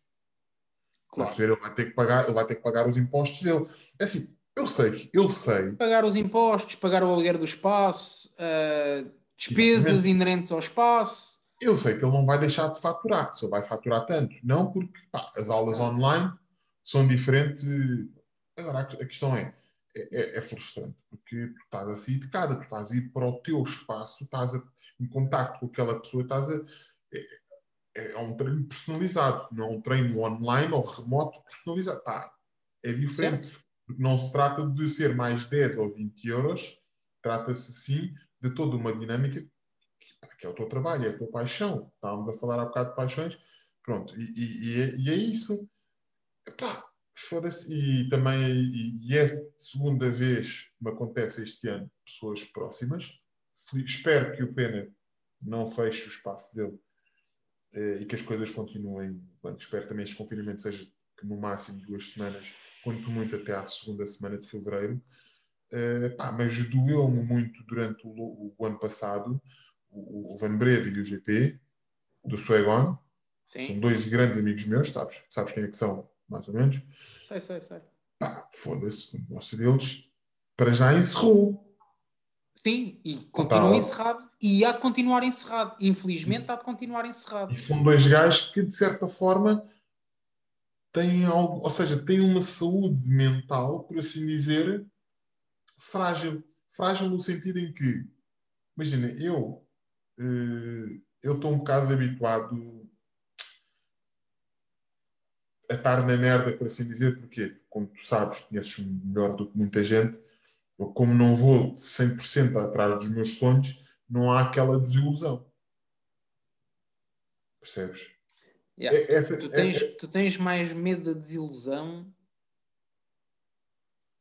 Claro. Ele vai ter que pagar, ele vai ter que pagar os impostos dele. É assim, eu sei que eu sei pagar os impostos, pagar o aluguer do espaço, ah, despesas Exatamente. inerentes ao espaço. Eu sei que ele não vai deixar de faturar, só vai faturar tanto. Não porque pá, as aulas online são diferentes. Agora, a questão é, é, é- é frustrante, porque tu estás a sair de casa, tu estás a ir para o teu espaço, estás a- em contacto com aquela pessoa, estás a. É, é um treino personalizado, não é um treino online ou remoto personalizado. Pá, é diferente. Porque não se trata de ser mais 10 ou 20 euros, trata-se sim de toda uma dinâmica que, pá, que é o teu trabalho, é a tua paixão. Estávamos a falar há bocado de paixões. Pronto, e, e- e é, e é isso. Epá, foda-se. E também, e, e é a segunda vez que me acontece este ano, pessoas próximas. Espero que o Pena não feche o espaço dele eh, e que as coisas continuem. Bem, espero também que este confinamento seja que no máximo duas semanas, quanto muito até à segunda semana de fevereiro. Eh, pá, mas doeu-me muito durante o, lo- o ano passado o, o Van Breda e o GP do Suegon. São dois grandes amigos meus, sabes? Sabes quem é que são, mais ou menos? sei, sei, sei. Pá, foda-se, o negócio deles para já encerrou. Sim, e continua Tá. encerrado e há de continuar encerrado. Infelizmente há de continuar encerrado. E são dois gajos que, de certa forma, têm algo, ou seja, têm uma saúde mental, por assim dizer, frágil. Frágil no sentido em que, imagina, eu eh, eu estou um bocado habituado a estar na merda, por assim dizer, porque, como tu sabes, conheces melhor do que muita gente, eu, como não vou 100% atrás dos meus sonhos, não há aquela desilusão. Percebes? Yeah. É- essa- Tu é- tens, é- tu tens mais medo da desilusão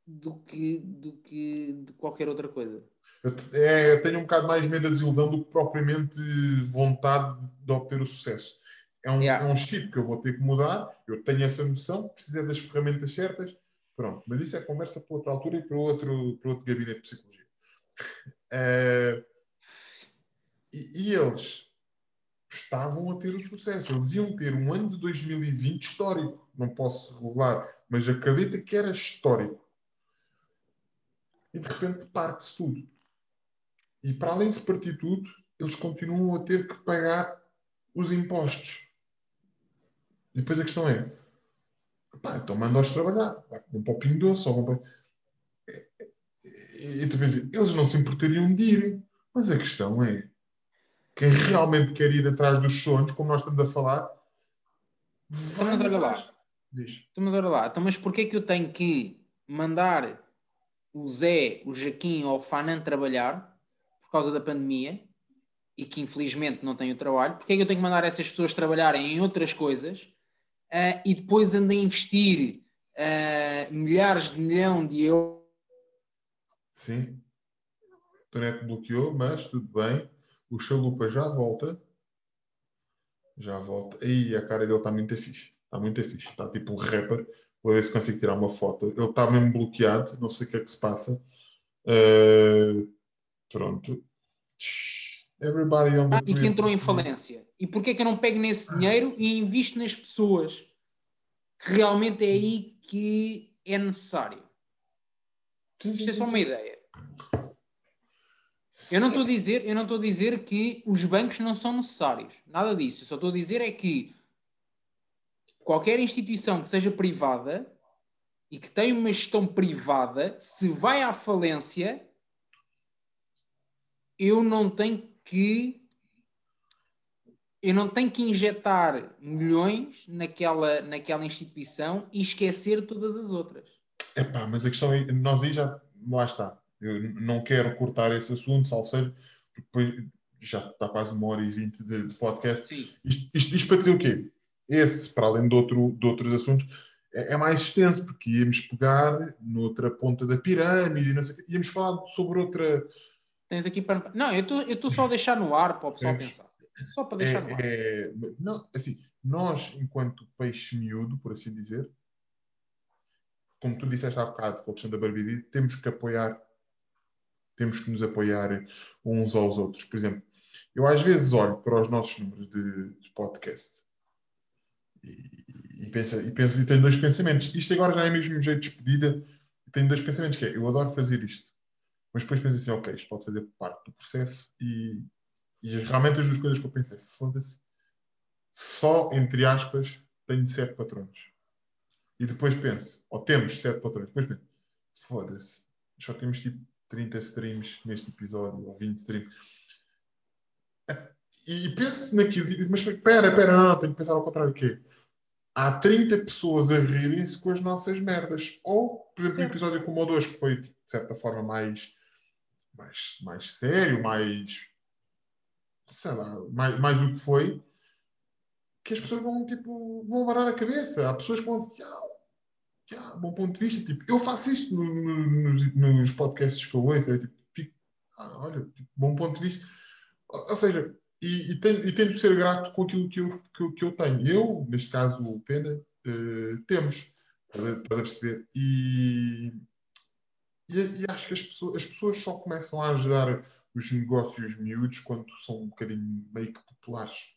do que, do que de qualquer outra coisa. eu, é, eu tenho um bocado mais medo da desilusão do que propriamente vontade de, de obter o sucesso. É um, Yeah. é um chip que eu vou ter que mudar, eu tenho essa noção, preciso é das ferramentas certas, pronto. Mas isso é conversa para outra altura e para outro, para outro gabinete de psicologia. Eh, e, e eles estavam a ter o sucesso. Eles iam ter um ano de 2020 histórico. Não posso revelar, mas acredita que era histórico. E de repente parte-se tudo. E para além de se partir tudo, eles continuam a ter que pagar os impostos. E depois a questão é: pá, então manda-os trabalhar. Vão para o Pingo Doce ou vão para. E tu pensas, eles não se importariam de ir. Mas a questão é: quem realmente quer ir atrás dos sonhos, como nós estamos a falar, vai mas olha lá. atrás. Diz. Então, mas olha lá, então, mas porquê que eu tenho que mandar o Zé, o Jaquim ou o Fanan trabalhar por causa da pandemia e que infelizmente não têm o trabalho? Porquê que eu tenho que mandar essas pessoas trabalharem em outras coisas ah, e depois andem a investir ah, milhares de milhão de euros? Sim. O net bloqueou, mas tudo bem. O chalupa já volta. Já volta. Aí a cara dele está muito fixe. Está muito fixe. Está tipo um rapper. Vou ver se consigo tirar uma foto. Ele está mesmo bloqueado. Não sei o que é que se passa. Uh, pronto. Everybody on the Ah, e que entrou em falência. E porquê é que eu não pego nesse dinheiro e invisto nas pessoas? Que realmente é aí que é necessário. Sim, Isto é só uma ideia. Eu não estou a dizer, eu não estou a dizer que os bancos não são necessários. Nada disso. Eu só estou a dizer é que qualquer instituição que seja privada e que tenha uma gestão privada, se vai à falência, eu não tenho que eu não tenho que injetar milhões naquela, naquela instituição e esquecer todas as outras. Epá, mas a questão é, nós aí já, lá está. Eu não quero cortar esse assunto, salvo seja, porque depois já está quase uma hora e vinte de, de podcast. Sim. Isto, isto, isto para dizer o quê? Esse, para além de, outro, de outros assuntos, é, é mais extenso, porque íamos pegar noutra ponta da pirâmide, e não sei íamos falar sobre outra. Tens aqui para. Não, eu estou eu estou só a deixar no ar para o pessoal pensar. Só para deixar no ar. É, é- não, assim, nós, enquanto peixe miúdo, por assim dizer, como tu disseste há bocado com a questão da Barbie, temos que apoiar, temos que nos apoiar uns aos outros. Por exemplo, eu às vezes olho para os nossos números de, de podcast e, e, penso, e, penso, e tenho dois pensamentos. Isto agora já é mesmo um jeito de despedida. Tenho dois pensamentos, que é, eu adoro fazer isto. Mas depois penso assim, ok, isto pode fazer parte do processo e, e realmente as duas coisas que eu pensei, foda-se, só, entre aspas, tenho sete patrões. E depois penso, ou temos sete patrões, depois penso, foda-se, só temos tipo 30 streams neste episódio, ou 20 streams. E penso naquilo, digo, mas espera, espera, não, tenho que pensar ao contrário, que é, há 30 pessoas a rirem-se com as nossas merdas. Ou, por exemplo, um episódio como o 2, que foi, tipo, de certa forma, mais, mais, mais sério, mais, sei lá, mais, mais o que foi, que as pessoas vão, tipo, vão varar a cabeça. Há pessoas que vão dizer, ah, ah, bom ponto de vista, tipo, eu faço isto no- no- nos, nos podcasts que eu ouço, tipo, fico, ah, olha, tipo, bom ponto de vista. Ou, ou seja, e, e, tenho, e ser grato com aquilo que eu, que, que eu tenho. Eu, neste caso, o Pena, eh, temos, estás a perceber? E, e, e acho que as pessoas, as pessoas só começam a ajudar os negócios miúdos quando são um bocadinho meio que populares.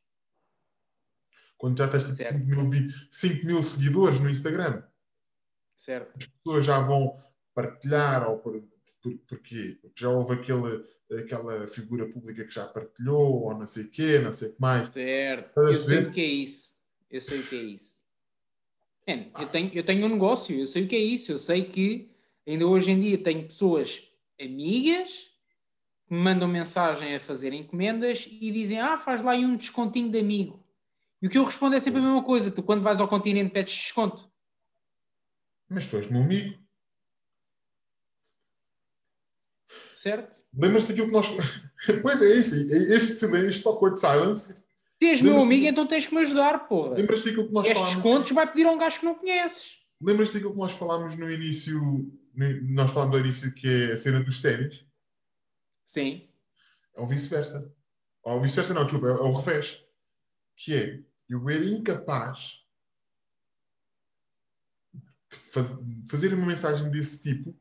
Quando já tens tipo Certo. 5 mil, vi- 5 mil seguidores no Instagram, Certo. as pessoas já vão partilhar ou por, por, porquê? Porque já houve aquele, aquela figura pública que já partilhou ou não sei o quê, não sei o que mais. Certo. Estás Eu sei o que é isso. Eu sei o que é isso. Man, eu, tenho, eu tenho um negócio, eu sei o que é isso. Eu sei que ainda hoje em dia tenho pessoas amigas que me mandam mensagem a fazer encomendas e dizem: Ah, faz lá aí um descontinho de amigo. E o que eu respondo é sempre a mesma coisa: tu, quando vais ao continente, pedes desconto. Mas tu és meu amigo. Certo? Lembras-te daquilo que nós. pois é, isso. Este silêncio, este awkward silence. Se és meu amigo, então tens que me ajudar, porra. Lembras-te daquilo que nós Estes falámos? descontos vai pedir a um gajo que não conheces. Lembras-te daquilo que nós falámos no início? Nós falámos no início que é a cena dos ténis? Sim. É o vice-versa. Ou vice-versa, não, desculpa, é, é o revés. Que é, eu era incapaz de faz- fazer uma mensagem desse tipo,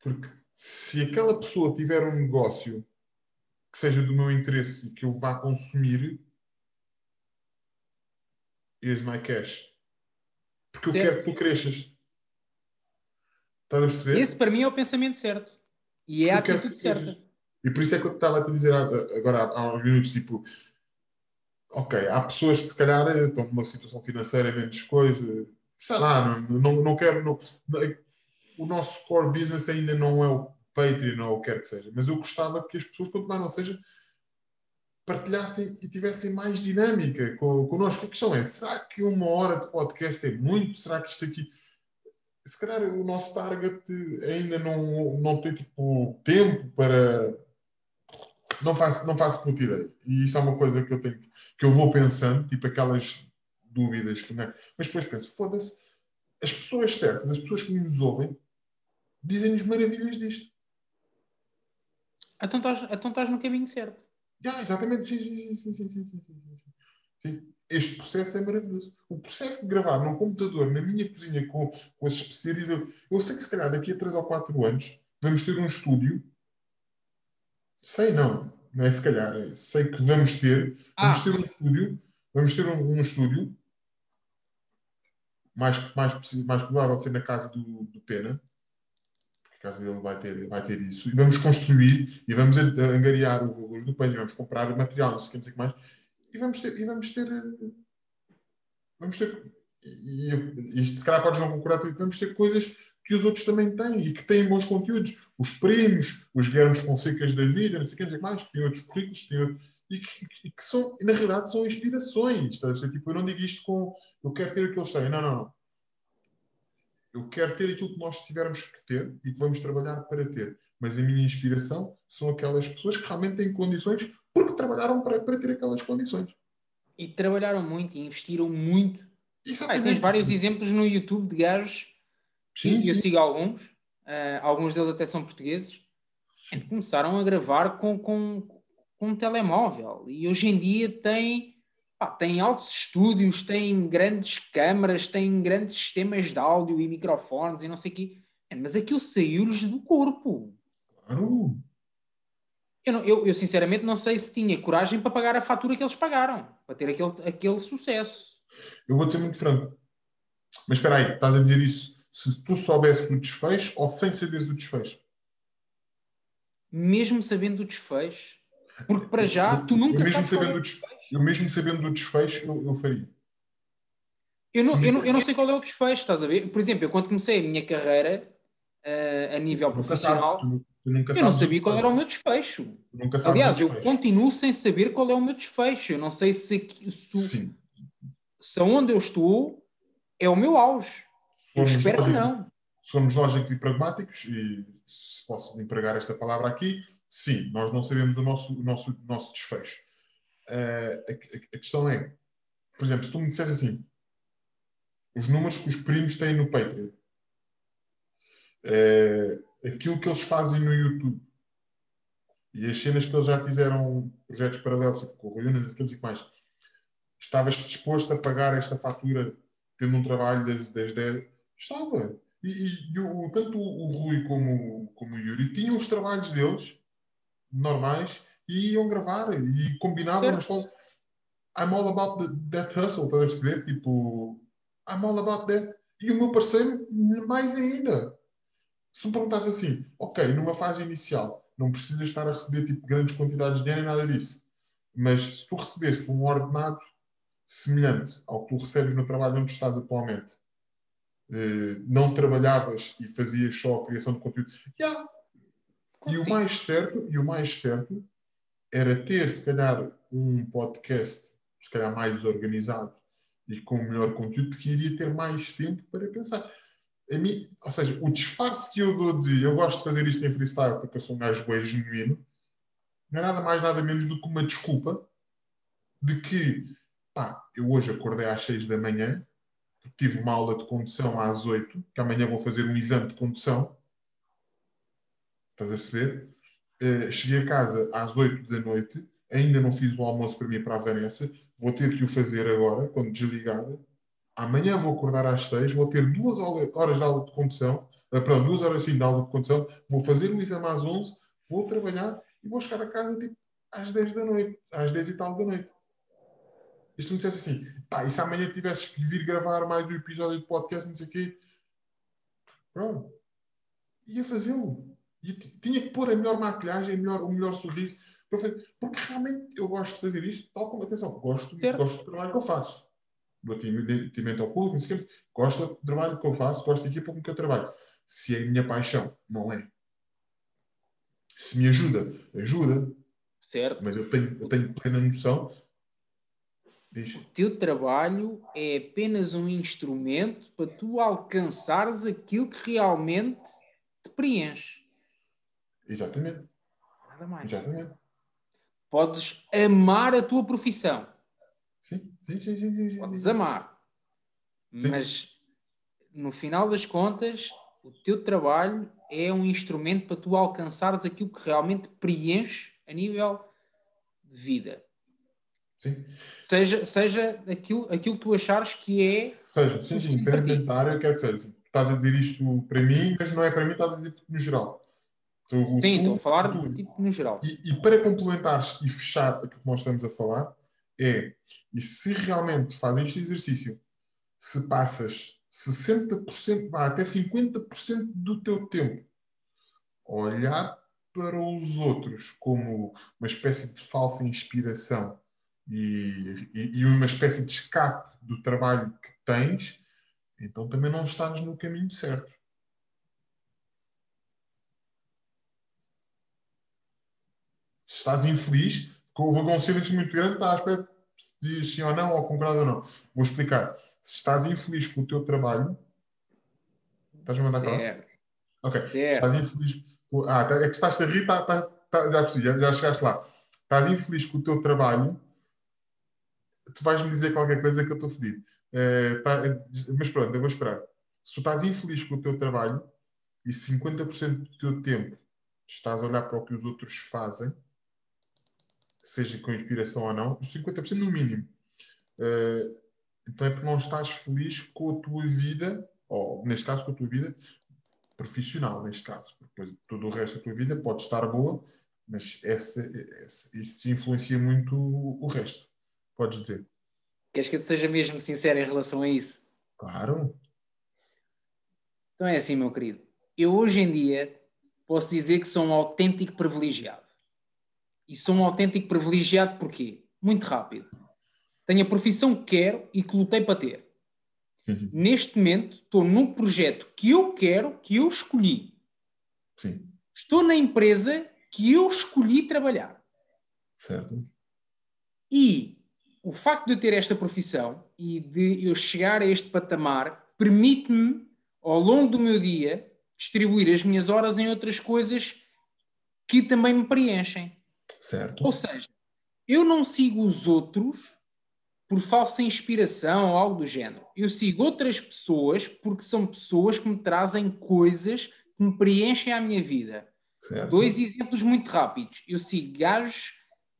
porque se aquela pessoa tiver um negócio que seja do meu interesse e que eu vá consumir, here's my cash. Porque eu Certo. quero que tu cresças. Estás a perceber? Esse para mim é o pensamento certo. E é a Eu quero atitude que certa. E por isso é que eu estava a te dizer há- agora há, uns minutos, tipo, ok, há pessoas que se calhar estão numa situação financeira menos coisa, sei lá, não, não, não quero, não- o nosso core business ainda não é o Patreon ou o que quer que seja, mas eu gostava que as pessoas, quanto mais não seja, partilhassem e tivessem mais dinâmica co- connosco. A questão é, será que uma hora de podcast é muito? Será que isto aqui se calhar o nosso target ainda não, não tem tipo tempo para. Não faço, não faço puta ideia. E isso é uma coisa que eu tenho que eu vou pensando, tipo aquelas dúvidas que não é? Mas depois penso, foda-se, as pessoas certas, as pessoas que nos ouvem, dizem-nos maravilhas disto. Então estás, então estás no caminho certo. Ah, exatamente, sim, sim, sim, sim, sim, sim, sim. sim. Este processo é maravilhoso. O processo de gravar num computador, na minha cozinha, com, com as especiarias, eu, sei que se calhar daqui a 3 ou 4 anos vamos ter um estúdio. Sei não, não é se calhar, é, sei que vamos ter. Vamos Ah. ter um estúdio, vamos ter um, um estúdio, mais, mais, mais provável ser na casa do, do Pena, porque a casa dele vai ter, vai ter isso, e vamos construir e vamos angariar os valores do peixe, vamos comprar material, não sei o que, não sei o que mais, e vamos ter, e vamos ter, eh, vamos ter, e, isto se calhar podes não concordar comigo, vamos ter coisas que os outros também têm e que têm bons conteúdos. Os primos, os Guilhermes Fonsecas da vida, não sei o que, não sei que mais, que têm outros currículos, têm outro- e que, e que são, na realidade, são inspirações. ver? Tipo, eu não digo isto com eu quero ter o que eles têm. Não, não, não. Eu quero ter aquilo que nós tivermos que ter e que vamos trabalhar para ter. Mas a minha inspiração são aquelas pessoas que realmente têm condições porque trabalharam para, para ter aquelas condições. E trabalharam muito e investiram muito. Ah, e Exatamente. tens vários exemplos no YouTube de gajos, Sim, e eu sim. sigo alguns, ah, alguns deles até são portugueses, que começaram a gravar com, com, com um telemóvel. E hoje em dia têm, pá, têm altos estúdios, têm grandes câmaras, têm grandes sistemas de áudio e microfones e não sei o quê. É, Mas aquilo saiu-lhes do corpo. Claro. Eu, não- eu- eu, sinceramente não sei se tinha coragem para pagar a fatura que eles pagaram, para ter aquele, aquele sucesso. Eu vou-te ser muito franco. Mas espera aí, estás a dizer isso se tu soubesse do desfecho ou sem saberes do desfecho? Mesmo sabendo do desfecho. Porque para já, Eu- tu nunca eu mesmo é sabendo o do desfecho. Eu mesmo sabendo do desfecho, eu, eu faria. Eu não, eu, não, eu não sei qual é o desfecho, estás a ver? Por exemplo, eu quando comecei a minha carreira eh, a nível profissional, tu, eu não sabia qual era o desfecho. meu desfecho. Aliás, do eu desfecho. continuo sem saber qual é o meu desfecho. Eu não sei se, se, se onde eu estou é o meu auge. Eu Formos espero que lógicos- não. somos lógicos e pragmáticos, e se posso empregar esta palavra aqui, sim, nós não sabemos o nosso, o nosso, o nosso desfecho. Eh, a, a- a questão é, por exemplo, se tu me dissesse assim, os números que os primos têm no Patreon, eh, aquilo que eles fazem no YouTube, e as cenas que eles já fizeram, projetos paralelos, tipo, com o Rui Unas, aquilo e mais, estavas disposto a pagar esta fatura tendo um trabalho das, das 10? Estava. E, e- e o, tanto o Rui como, como o Yuri tinham os trabalhos deles, normais, e iam gravar e combinavam nas fotos. I'm all about the, that hustle, estás a perceber? Tipo, I'm all about that. E o meu parceiro, mais ainda. Se tu me perguntasse assim, ok, numa fase inicial, não precisas estar a receber tipo, grandes quantidades de dinheiro nada disso. Mas se tu recebesse um ordenado semelhante ao que tu recebes no trabalho onde estás atualmente, eh, não trabalhavas e fazias só a criação de conteúdo, yeah. e o mais certo, e o mais certo era ter, se calhar, um podcast, se calhar mais organizado e com melhor conteúdo, porque iria ter mais tempo para pensar. Mim, ou seja, o disfarce que eu dou de eu gosto de fazer isto em freestyle porque eu sou um gajo bem genuíno, não é nada mais, nada menos do que uma desculpa de que, pá, eu hoje acordei às 6 da manhã, tive uma aula de condução às 8, que amanhã vou fazer um exame de condução. Estás a perceber? Eh, cheguei a casa às 8 da noite, ainda não fiz o almoço para mim para a Vanessa, vou ter que o fazer agora, quando desligar. Amanhã vou acordar às 6, vou ter duas horas de aula de condução, eh, perdão, duas horas sim de aula de condução, vou fazer o exame às 11, vou trabalhar e vou chegar a casa tipo às 10 da noite, às 10 e tal da noite. E se tu me dissesse assim, pá, e se amanhã tivesses que vir gravar mais um episódio de podcast, não sei o quê, pronto, ia fazê-lo. E tinha que pôr a melhor maquilhagem, a melhor, o melhor sorriso, para porque realmente eu gosto de fazer isto, tal como, atenção, gosto, Certo. gosto do trabalho que eu faço. Do atendimento ao público, não sei o quê, gosto do trabalho que eu faço, gosto da equipa com que eu trabalho. Se é a minha paixão, não é. Se me ajuda, ajuda, Certo? mas eu tenho, eu tenho plena noção. Diz. O teu trabalho é apenas um instrumento para tu alcançares aquilo que realmente te preenche. Exatamente, Nada mais. exatamente. Podes amar a tua profissão. Sim, sim, sim, sim, sim, sim. Podes amar. Sim. Mas no final das contas, o teu trabalho é um instrumento para tu alcançares aquilo que realmente preenche a nível de vida. Sim. Seja, seja aquilo, aquilo que tu achares que é. Seja, sim, sim, independentemente ti. da área, eu quero. Assim, estás a dizer isto para mim, mas não é para mim, estás a dizer no geral. Então, Sim, tu- estou a falar tu- tipo, no geral. E, e para complementares e fechar aquilo que nós estamos a falar, é, e se realmente fazes este exercício, se passas 60%, vá, até 50% do teu tempo a olhar para os outros como uma espécie de falsa inspiração e, e- e uma espécie de escape do trabalho que tens, então também não estás no caminho certo. Estás infeliz, houve um silêncio muito grande, está à espera se diz sim ou não, ou concorda ou não. Vou explicar. Se estás infeliz com o teu trabalho, estás a mandar calar? Ok. Se Certo. estás infeliz. com- Ah, tá- é que estás a rir, tá, tá, tá- já já, já chegaste lá. Estás infeliz com o teu trabalho, tu vais-me dizer qualquer coisa que eu estou fedido. Eh, tá- eh, mas pronto, eu vou esperar. Se tu estás infeliz com o teu trabalho e 50% do teu tempo estás a olhar para o que os outros fazem, seja com inspiração ou não, os 50% no mínimo. Eh, então é porque não estás feliz com a tua vida, ou neste caso com a tua vida profissional, neste caso. porque Depois todo o resto da tua vida pode estar boa, mas essa, essa- isso influencia muito o, o resto. Podes dizer. Queres que eu te seja mesmo sincero em relação a isso? Claro. Então é assim, meu querido. Eu hoje em dia posso dizer que sou um autêntico privilegiado. E sou um autêntico privilegiado porquê? Muito rápido. Tenho a profissão que quero e que lutei para ter. Neste momento estou num projeto que eu quero, que eu escolhi. Sim, Estou na empresa que eu escolhi trabalhar. certo. E o facto de eu ter esta profissão e de eu chegar a este patamar permite-me, ao longo do meu dia, distribuir as minhas horas em outras coisas que também me preenchem. Certo. Ou seja, eu não sigo os outros por falsa inspiração ou algo do género. Eu sigo outras pessoas porque são pessoas que me trazem coisas que me preenchem a minha vida. certo. Dois exemplos muito rápidos. Eu sigo gajos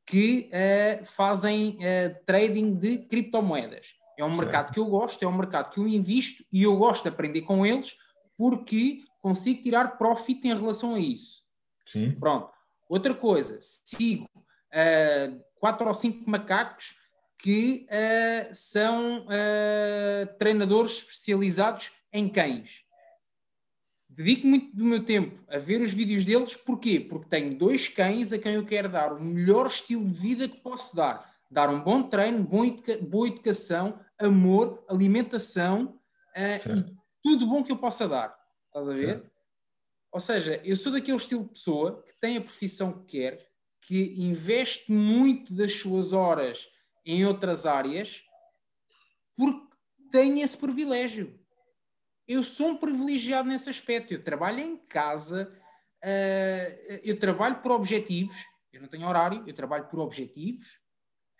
que eh, fazem eh, trading de criptomoedas. É um Certo. mercado que eu gosto, é um mercado que eu invisto e eu gosto de aprender com eles porque consigo tirar profit em relação a isso. Sim, Pronto. Outra coisa, sigo eh, quatro ou cinco macacos que eh, são eh, treinadores especializados em cães. Dedico muito do meu tempo a ver os vídeos deles, porquê? Porque tenho dois cães a quem eu quero dar o melhor estilo de vida que posso dar. Dar um bom treino, boa educação, amor, alimentação Certo. e tudo bom que eu possa dar. Estás a ver? certo. Ou seja, eu sou daquele estilo de pessoa que tem a profissão que quer, que investe muito das suas horas em outras áreas, porque tem esse privilégio. Eu sou um privilegiado nesse aspecto. Eu trabalho em casa, eh, eu trabalho por objetivos. Eu não tenho horário, eu trabalho por objetivos.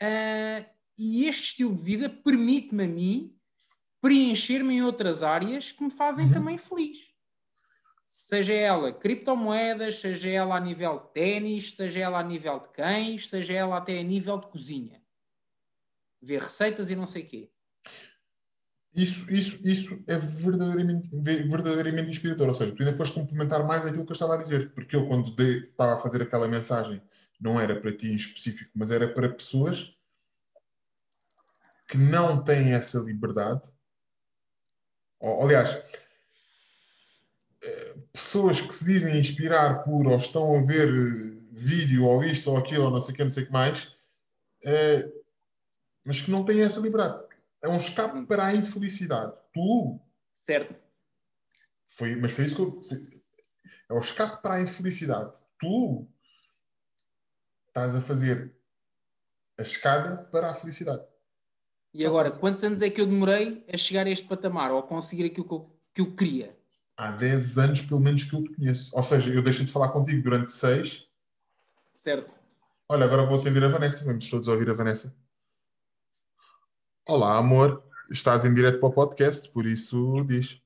eh, e este estilo de vida permite-me a mim preencher-me em outras áreas que me fazem Uhum. também feliz seja ela criptomoedas, seja ela a nível de ténis, seja ela a nível de cães, seja ela até a nível de cozinha. Ver receitas e não sei o quê. Isso, isso, isso é verdadeiramente, verdadeiramente inspirador. Ou seja, tu ainda foste complementar mais aquilo que eu estava a dizer. Porque eu, quando dei- estava a fazer aquela mensagem, não era para ti em específico, mas era para pessoas que não têm essa liberdade, ou, aliás, pessoas que se dizem inspirar por ou estão a ver eh, vídeo ou isto ou aquilo ou não sei o que, não sei o que mais, eh, mas que não têm essa liberdade. É um escape para a infelicidade. Tu, Certo. foi, mas foi isso que eu. É o escape para a infelicidade. Tu estás a fazer a escada para a felicidade. E agora, quantos anos é que eu demorei a chegar a este patamar ou a conseguir aquilo que eu, que eu queria? Há 10 anos, pelo menos, que eu te conheço. Ou seja, eu deixei de falar contigo durante 6. Certo. Olha, agora vou atender a Vanessa. Vamos todos ouvir a Vanessa. Olá, amor. Estás em direto para o podcast, por isso diz.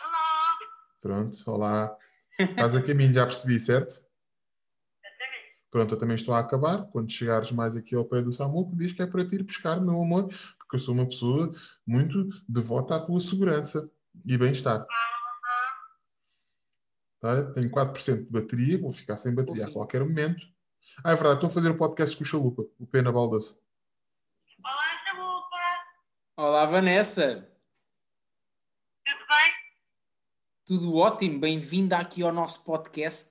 Olá, Pronto, olá. Estás a caminho, já percebi, certo? Pronto, eu também estou a acabar. Quando chegares mais aqui ao pé do Samuco, diz que é para te ir buscar, meu amor, porque eu sou uma pessoa muito devota à tua segurança e bem-estar. Tá? Tenho 4% de bateria, vou ficar sem bateria a qualquer momento. Ah, é verdade, estou a fazer o podcast com o Chalupa, o Pena Baldoça. Olá, Chalupa. Olá, Vanessa. Tudo bem? Tudo ótimo. Bem-vinda aqui ao nosso podcast.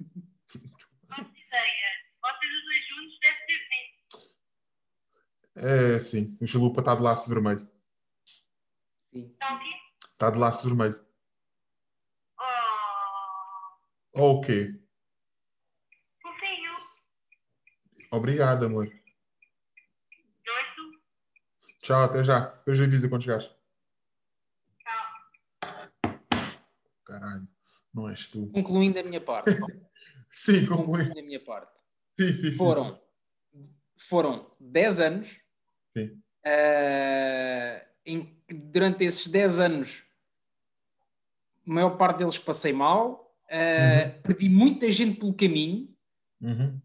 Não ideia. Vocês os dois juntos devem ter visto. É, sim, o Chalupa está de laço vermelho. Sim. Estão aqui? Está de laço vermelho. Oh, Ou o quê? fofinho. Obrigado, amor. Tu? Tchau, até já. Depois avisa quando chegares. Tchau. Caralho, não és tu. Concluindo a minha parte. Sim, conclui. Concluindo a minha parte. Sim, sim, sim. Foram, foram 10 anos. Sim. eh, em durante esses 10 anos, a maior parte deles passei mal. eh, Perdi muita gente pelo caminho. Uhum.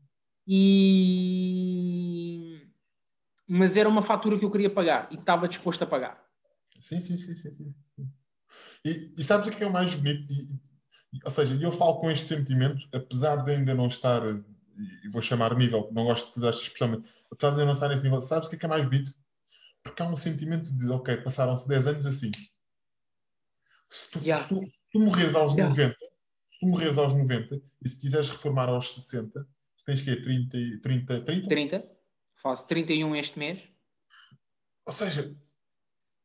E... Mas era uma fatura que eu queria pagar e estava disposto a pagar. Sim, sim, sim, sim. sim. E, e sabes o que é o mais bonito? E- e- ou seja, eu falo com este sentimento, apesar de ainda não estar, e vou chamar nível, não gosto de dar esta expressão, mas apesar de ainda não estar nesse nível, sabes o que é que é mais bonito? Porque há um sentimento de, ok, passaram-se 10 anos assim. Se tu, Yeah. se tu, se tu morres aos Yeah. 90, se tu morres aos 90 e se quiseres reformar aos 60, tu tens que ir 30, e- 30, 30? 30, faço 31 este mês. Ou seja,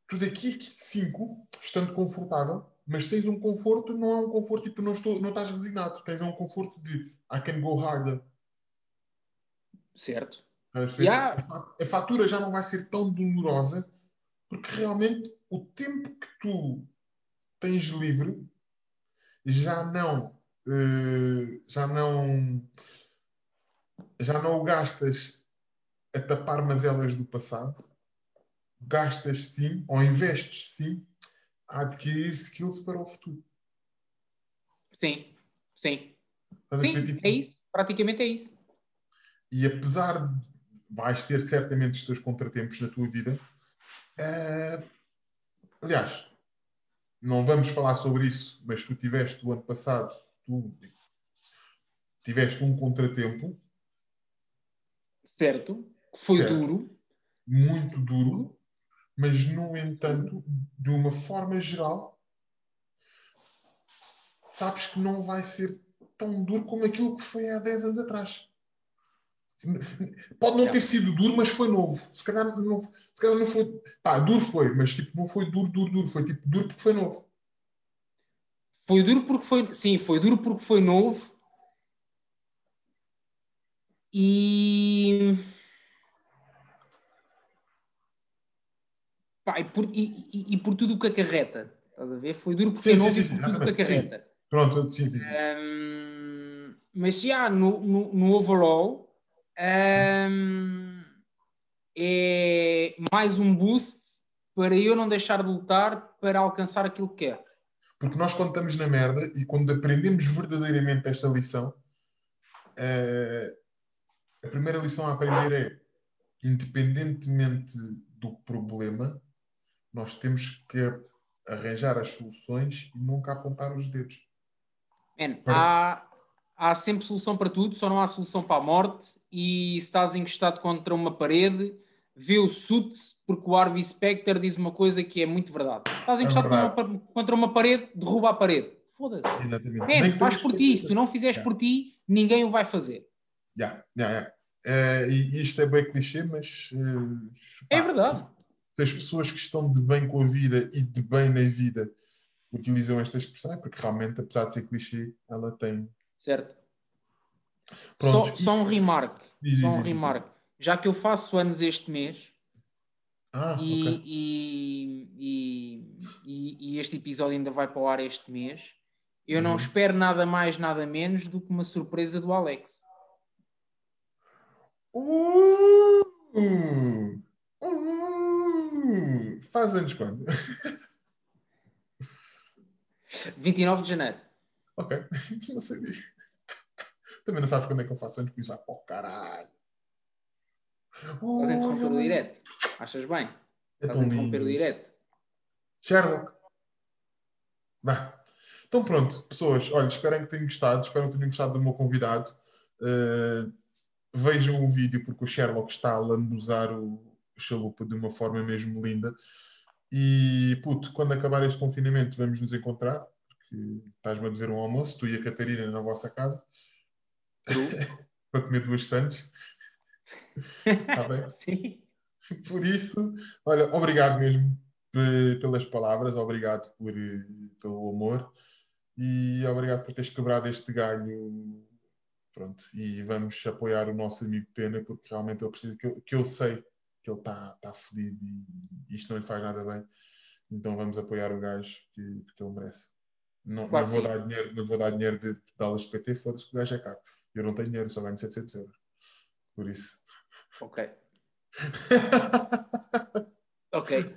tu daqui a 5, estando confortável, mas tens um conforto, não é um conforto tipo, não, estou, não estás resignado, tens um conforto de I can go harder. Certo. Yeah. A fatura já não vai ser tão dolorosa, porque realmente o tempo que tu tens livre já não, eh, já não, já não o gastas a tapar mazelas do passado, gastas sim, ou investes sim, a adquirir skills para o futuro. Sim, sim. Estás Sim? Tipo, é isso. Praticamente é isso. E apesar de vais ter certamente os teus contratempos na tua vida, eh, aliás, não vamos falar sobre isso, mas tu tiveste o ano passado, tu tiveste um contratempo Certo. Que foi Certo. duro. muito duro, mas no entanto, de uma forma geral, sabes que não vai ser tão duro como aquilo que foi há 10 anos atrás. Pode não ter sido duro, mas foi novo. Se calhar não, se calhar não foi. Pá, duro foi, mas tipo, não foi duro, duro, duro. Foi tipo duro porque foi novo. Foi duro porque foi. Sim, foi duro porque foi novo. E. Pá, e, por, e, e- e por tudo o que acarreta. Estás a ver? Foi duro porque Sim, é sim, novo sim, e por tudo o que exatamente, sim. acarreta. Pronto, sim, sim. sim. Hum, mas já, no, no, no overall, hum, é mais um boost para eu não deixar de lutar para alcançar aquilo que quero. Porque nós, quando estamos na merda e quando aprendemos verdadeiramente esta lição, eh, a primeira lição a aprender é: independentemente do problema, nós temos que arranjar as soluções e nunca apontar os dedos. Man, Para- há, há sempre solução para tudo, só não há solução para a morte. E se estás encostado contra uma parede, vê o Suits porque o Harvey Specter diz uma coisa que é muito verdade. Estás É encostado verdade. contra, uma parede, derruba a parede. Foda-se. Man, que faz por ti. Se tu não fizeres Yeah. por ti, ninguém o vai fazer. Ya, ya. Eh, e isto é bem clichê, mas. eh, É pá, verdade. Se as pessoas que estão de bem com a vida e de bem na vida utilizam esta expressão, é porque realmente, apesar de ser clichê, ela tem. Certo? Pronto. Só, só um remarque. Diz, Só um remarque. Já que eu faço anos este mês Ah, e, ok. e, e, e- este episódio ainda vai para o ar este mês, eu não Uhum. espero nada mais, nada menos do que uma surpresa do Alex. Uh, uh, faz anos quando? 29 de janeiro. Ok, não sabia. Também não sabes quando é que eu faço anos, por isso vai para o caralho. Estás a interromper o Oh, direto. Achas bem? É Estás a tão interromper o direto. Sherlock. Vá. Então pronto, pessoas, olha, espero que tenham gostado, espero que tenham gostado do meu convidado. Uh, vejam o vídeo porque o Sherlock está a lambuzar o chalupa de uma forma mesmo linda. E puto, quando acabar este confinamento vamos nos encontrar, porque estás-me a dever um almoço, tu e a Catarina na vossa casa, para comer duas sandes. Está bem? Sim. Por isso, olha, obrigado mesmo pe- pelas palavras, obrigado por, eh, pelo amor e obrigado por teres quebrado este galho. Pronto, e vamos apoiar o nosso amigo Pena, porque realmente ele precisa, que eu, que eu sei que ele está tá fodido e isto não lhe faz nada bem. Então vamos apoiar o gajo que, que ele merece. Não, Claro não que vou dar dinheiro, não vou dar dinheiro de de PT, foda-se que o gajo é caro. Eu não tenho dinheiro, só ganho 700 euros. Por isso. Ok. Ok.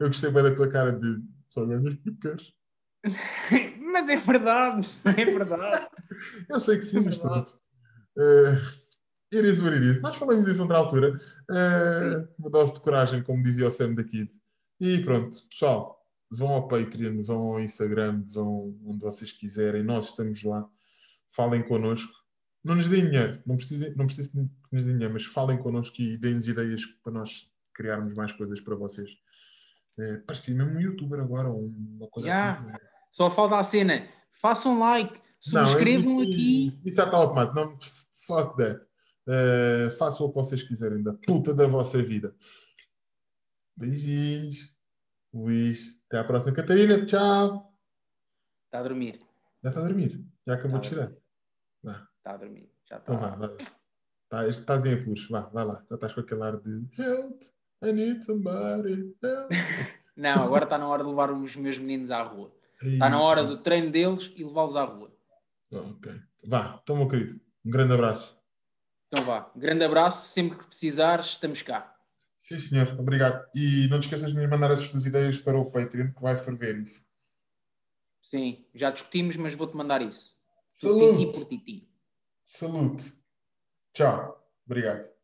Eu gostei bem da tua cara de só ganhas porque queres. Mas é verdade. É verdade. Eu sei que sim, mas Verdade. pronto. Uh, it is what it is. Nós falamos disso noutra altura. Uh, uma dose de coragem, como dizia o Sam da Kid. E pronto, pessoal, vão ao Patreon, vão ao Instagram, vão onde vocês quiserem. Nós estamos lá. Falem connosco. Não nos deem dinheiro, não precisem, não precisem que nos deem dinheiro, mas falem connosco e deem-nos ideias para nós criarmos mais coisas para vocês. Uh, parecia mesmo um youtuber agora, uma coisa Yeah. assim. Só falta a cena. Façam like. Não, Subscrevam isso- aqui. Isso já está automático. Não, fuck that. Eh, façam o que vocês quiserem da puta da vossa vida. Beijinhos. Luís. Até à próxima. Catarina, tchau. Está a dormir. Já está a dormir. Já acabou de Tá tirar. Vá. Está a dormir. Já está. Então vá. Tá, estás em apuros. Vá, vai lá. Já estás com aquele ar de help. I need somebody. Help. Não, agora está na hora de levar os meus meninos à rua. Está na hora do treino deles e levá-los à rua. Ok. Vá. Então, meu querido. Um grande abraço. Então vá. Grande abraço. Sempre que precisares, estamos cá. Sim, senhor. Obrigado. E não te esqueças de me mandar as tuas ideias para o Patreon, que vai ferver isso. Sim, já discutimos, mas vou-te mandar isso. Salute. titi por titi. Salute. Tchau. Obrigado.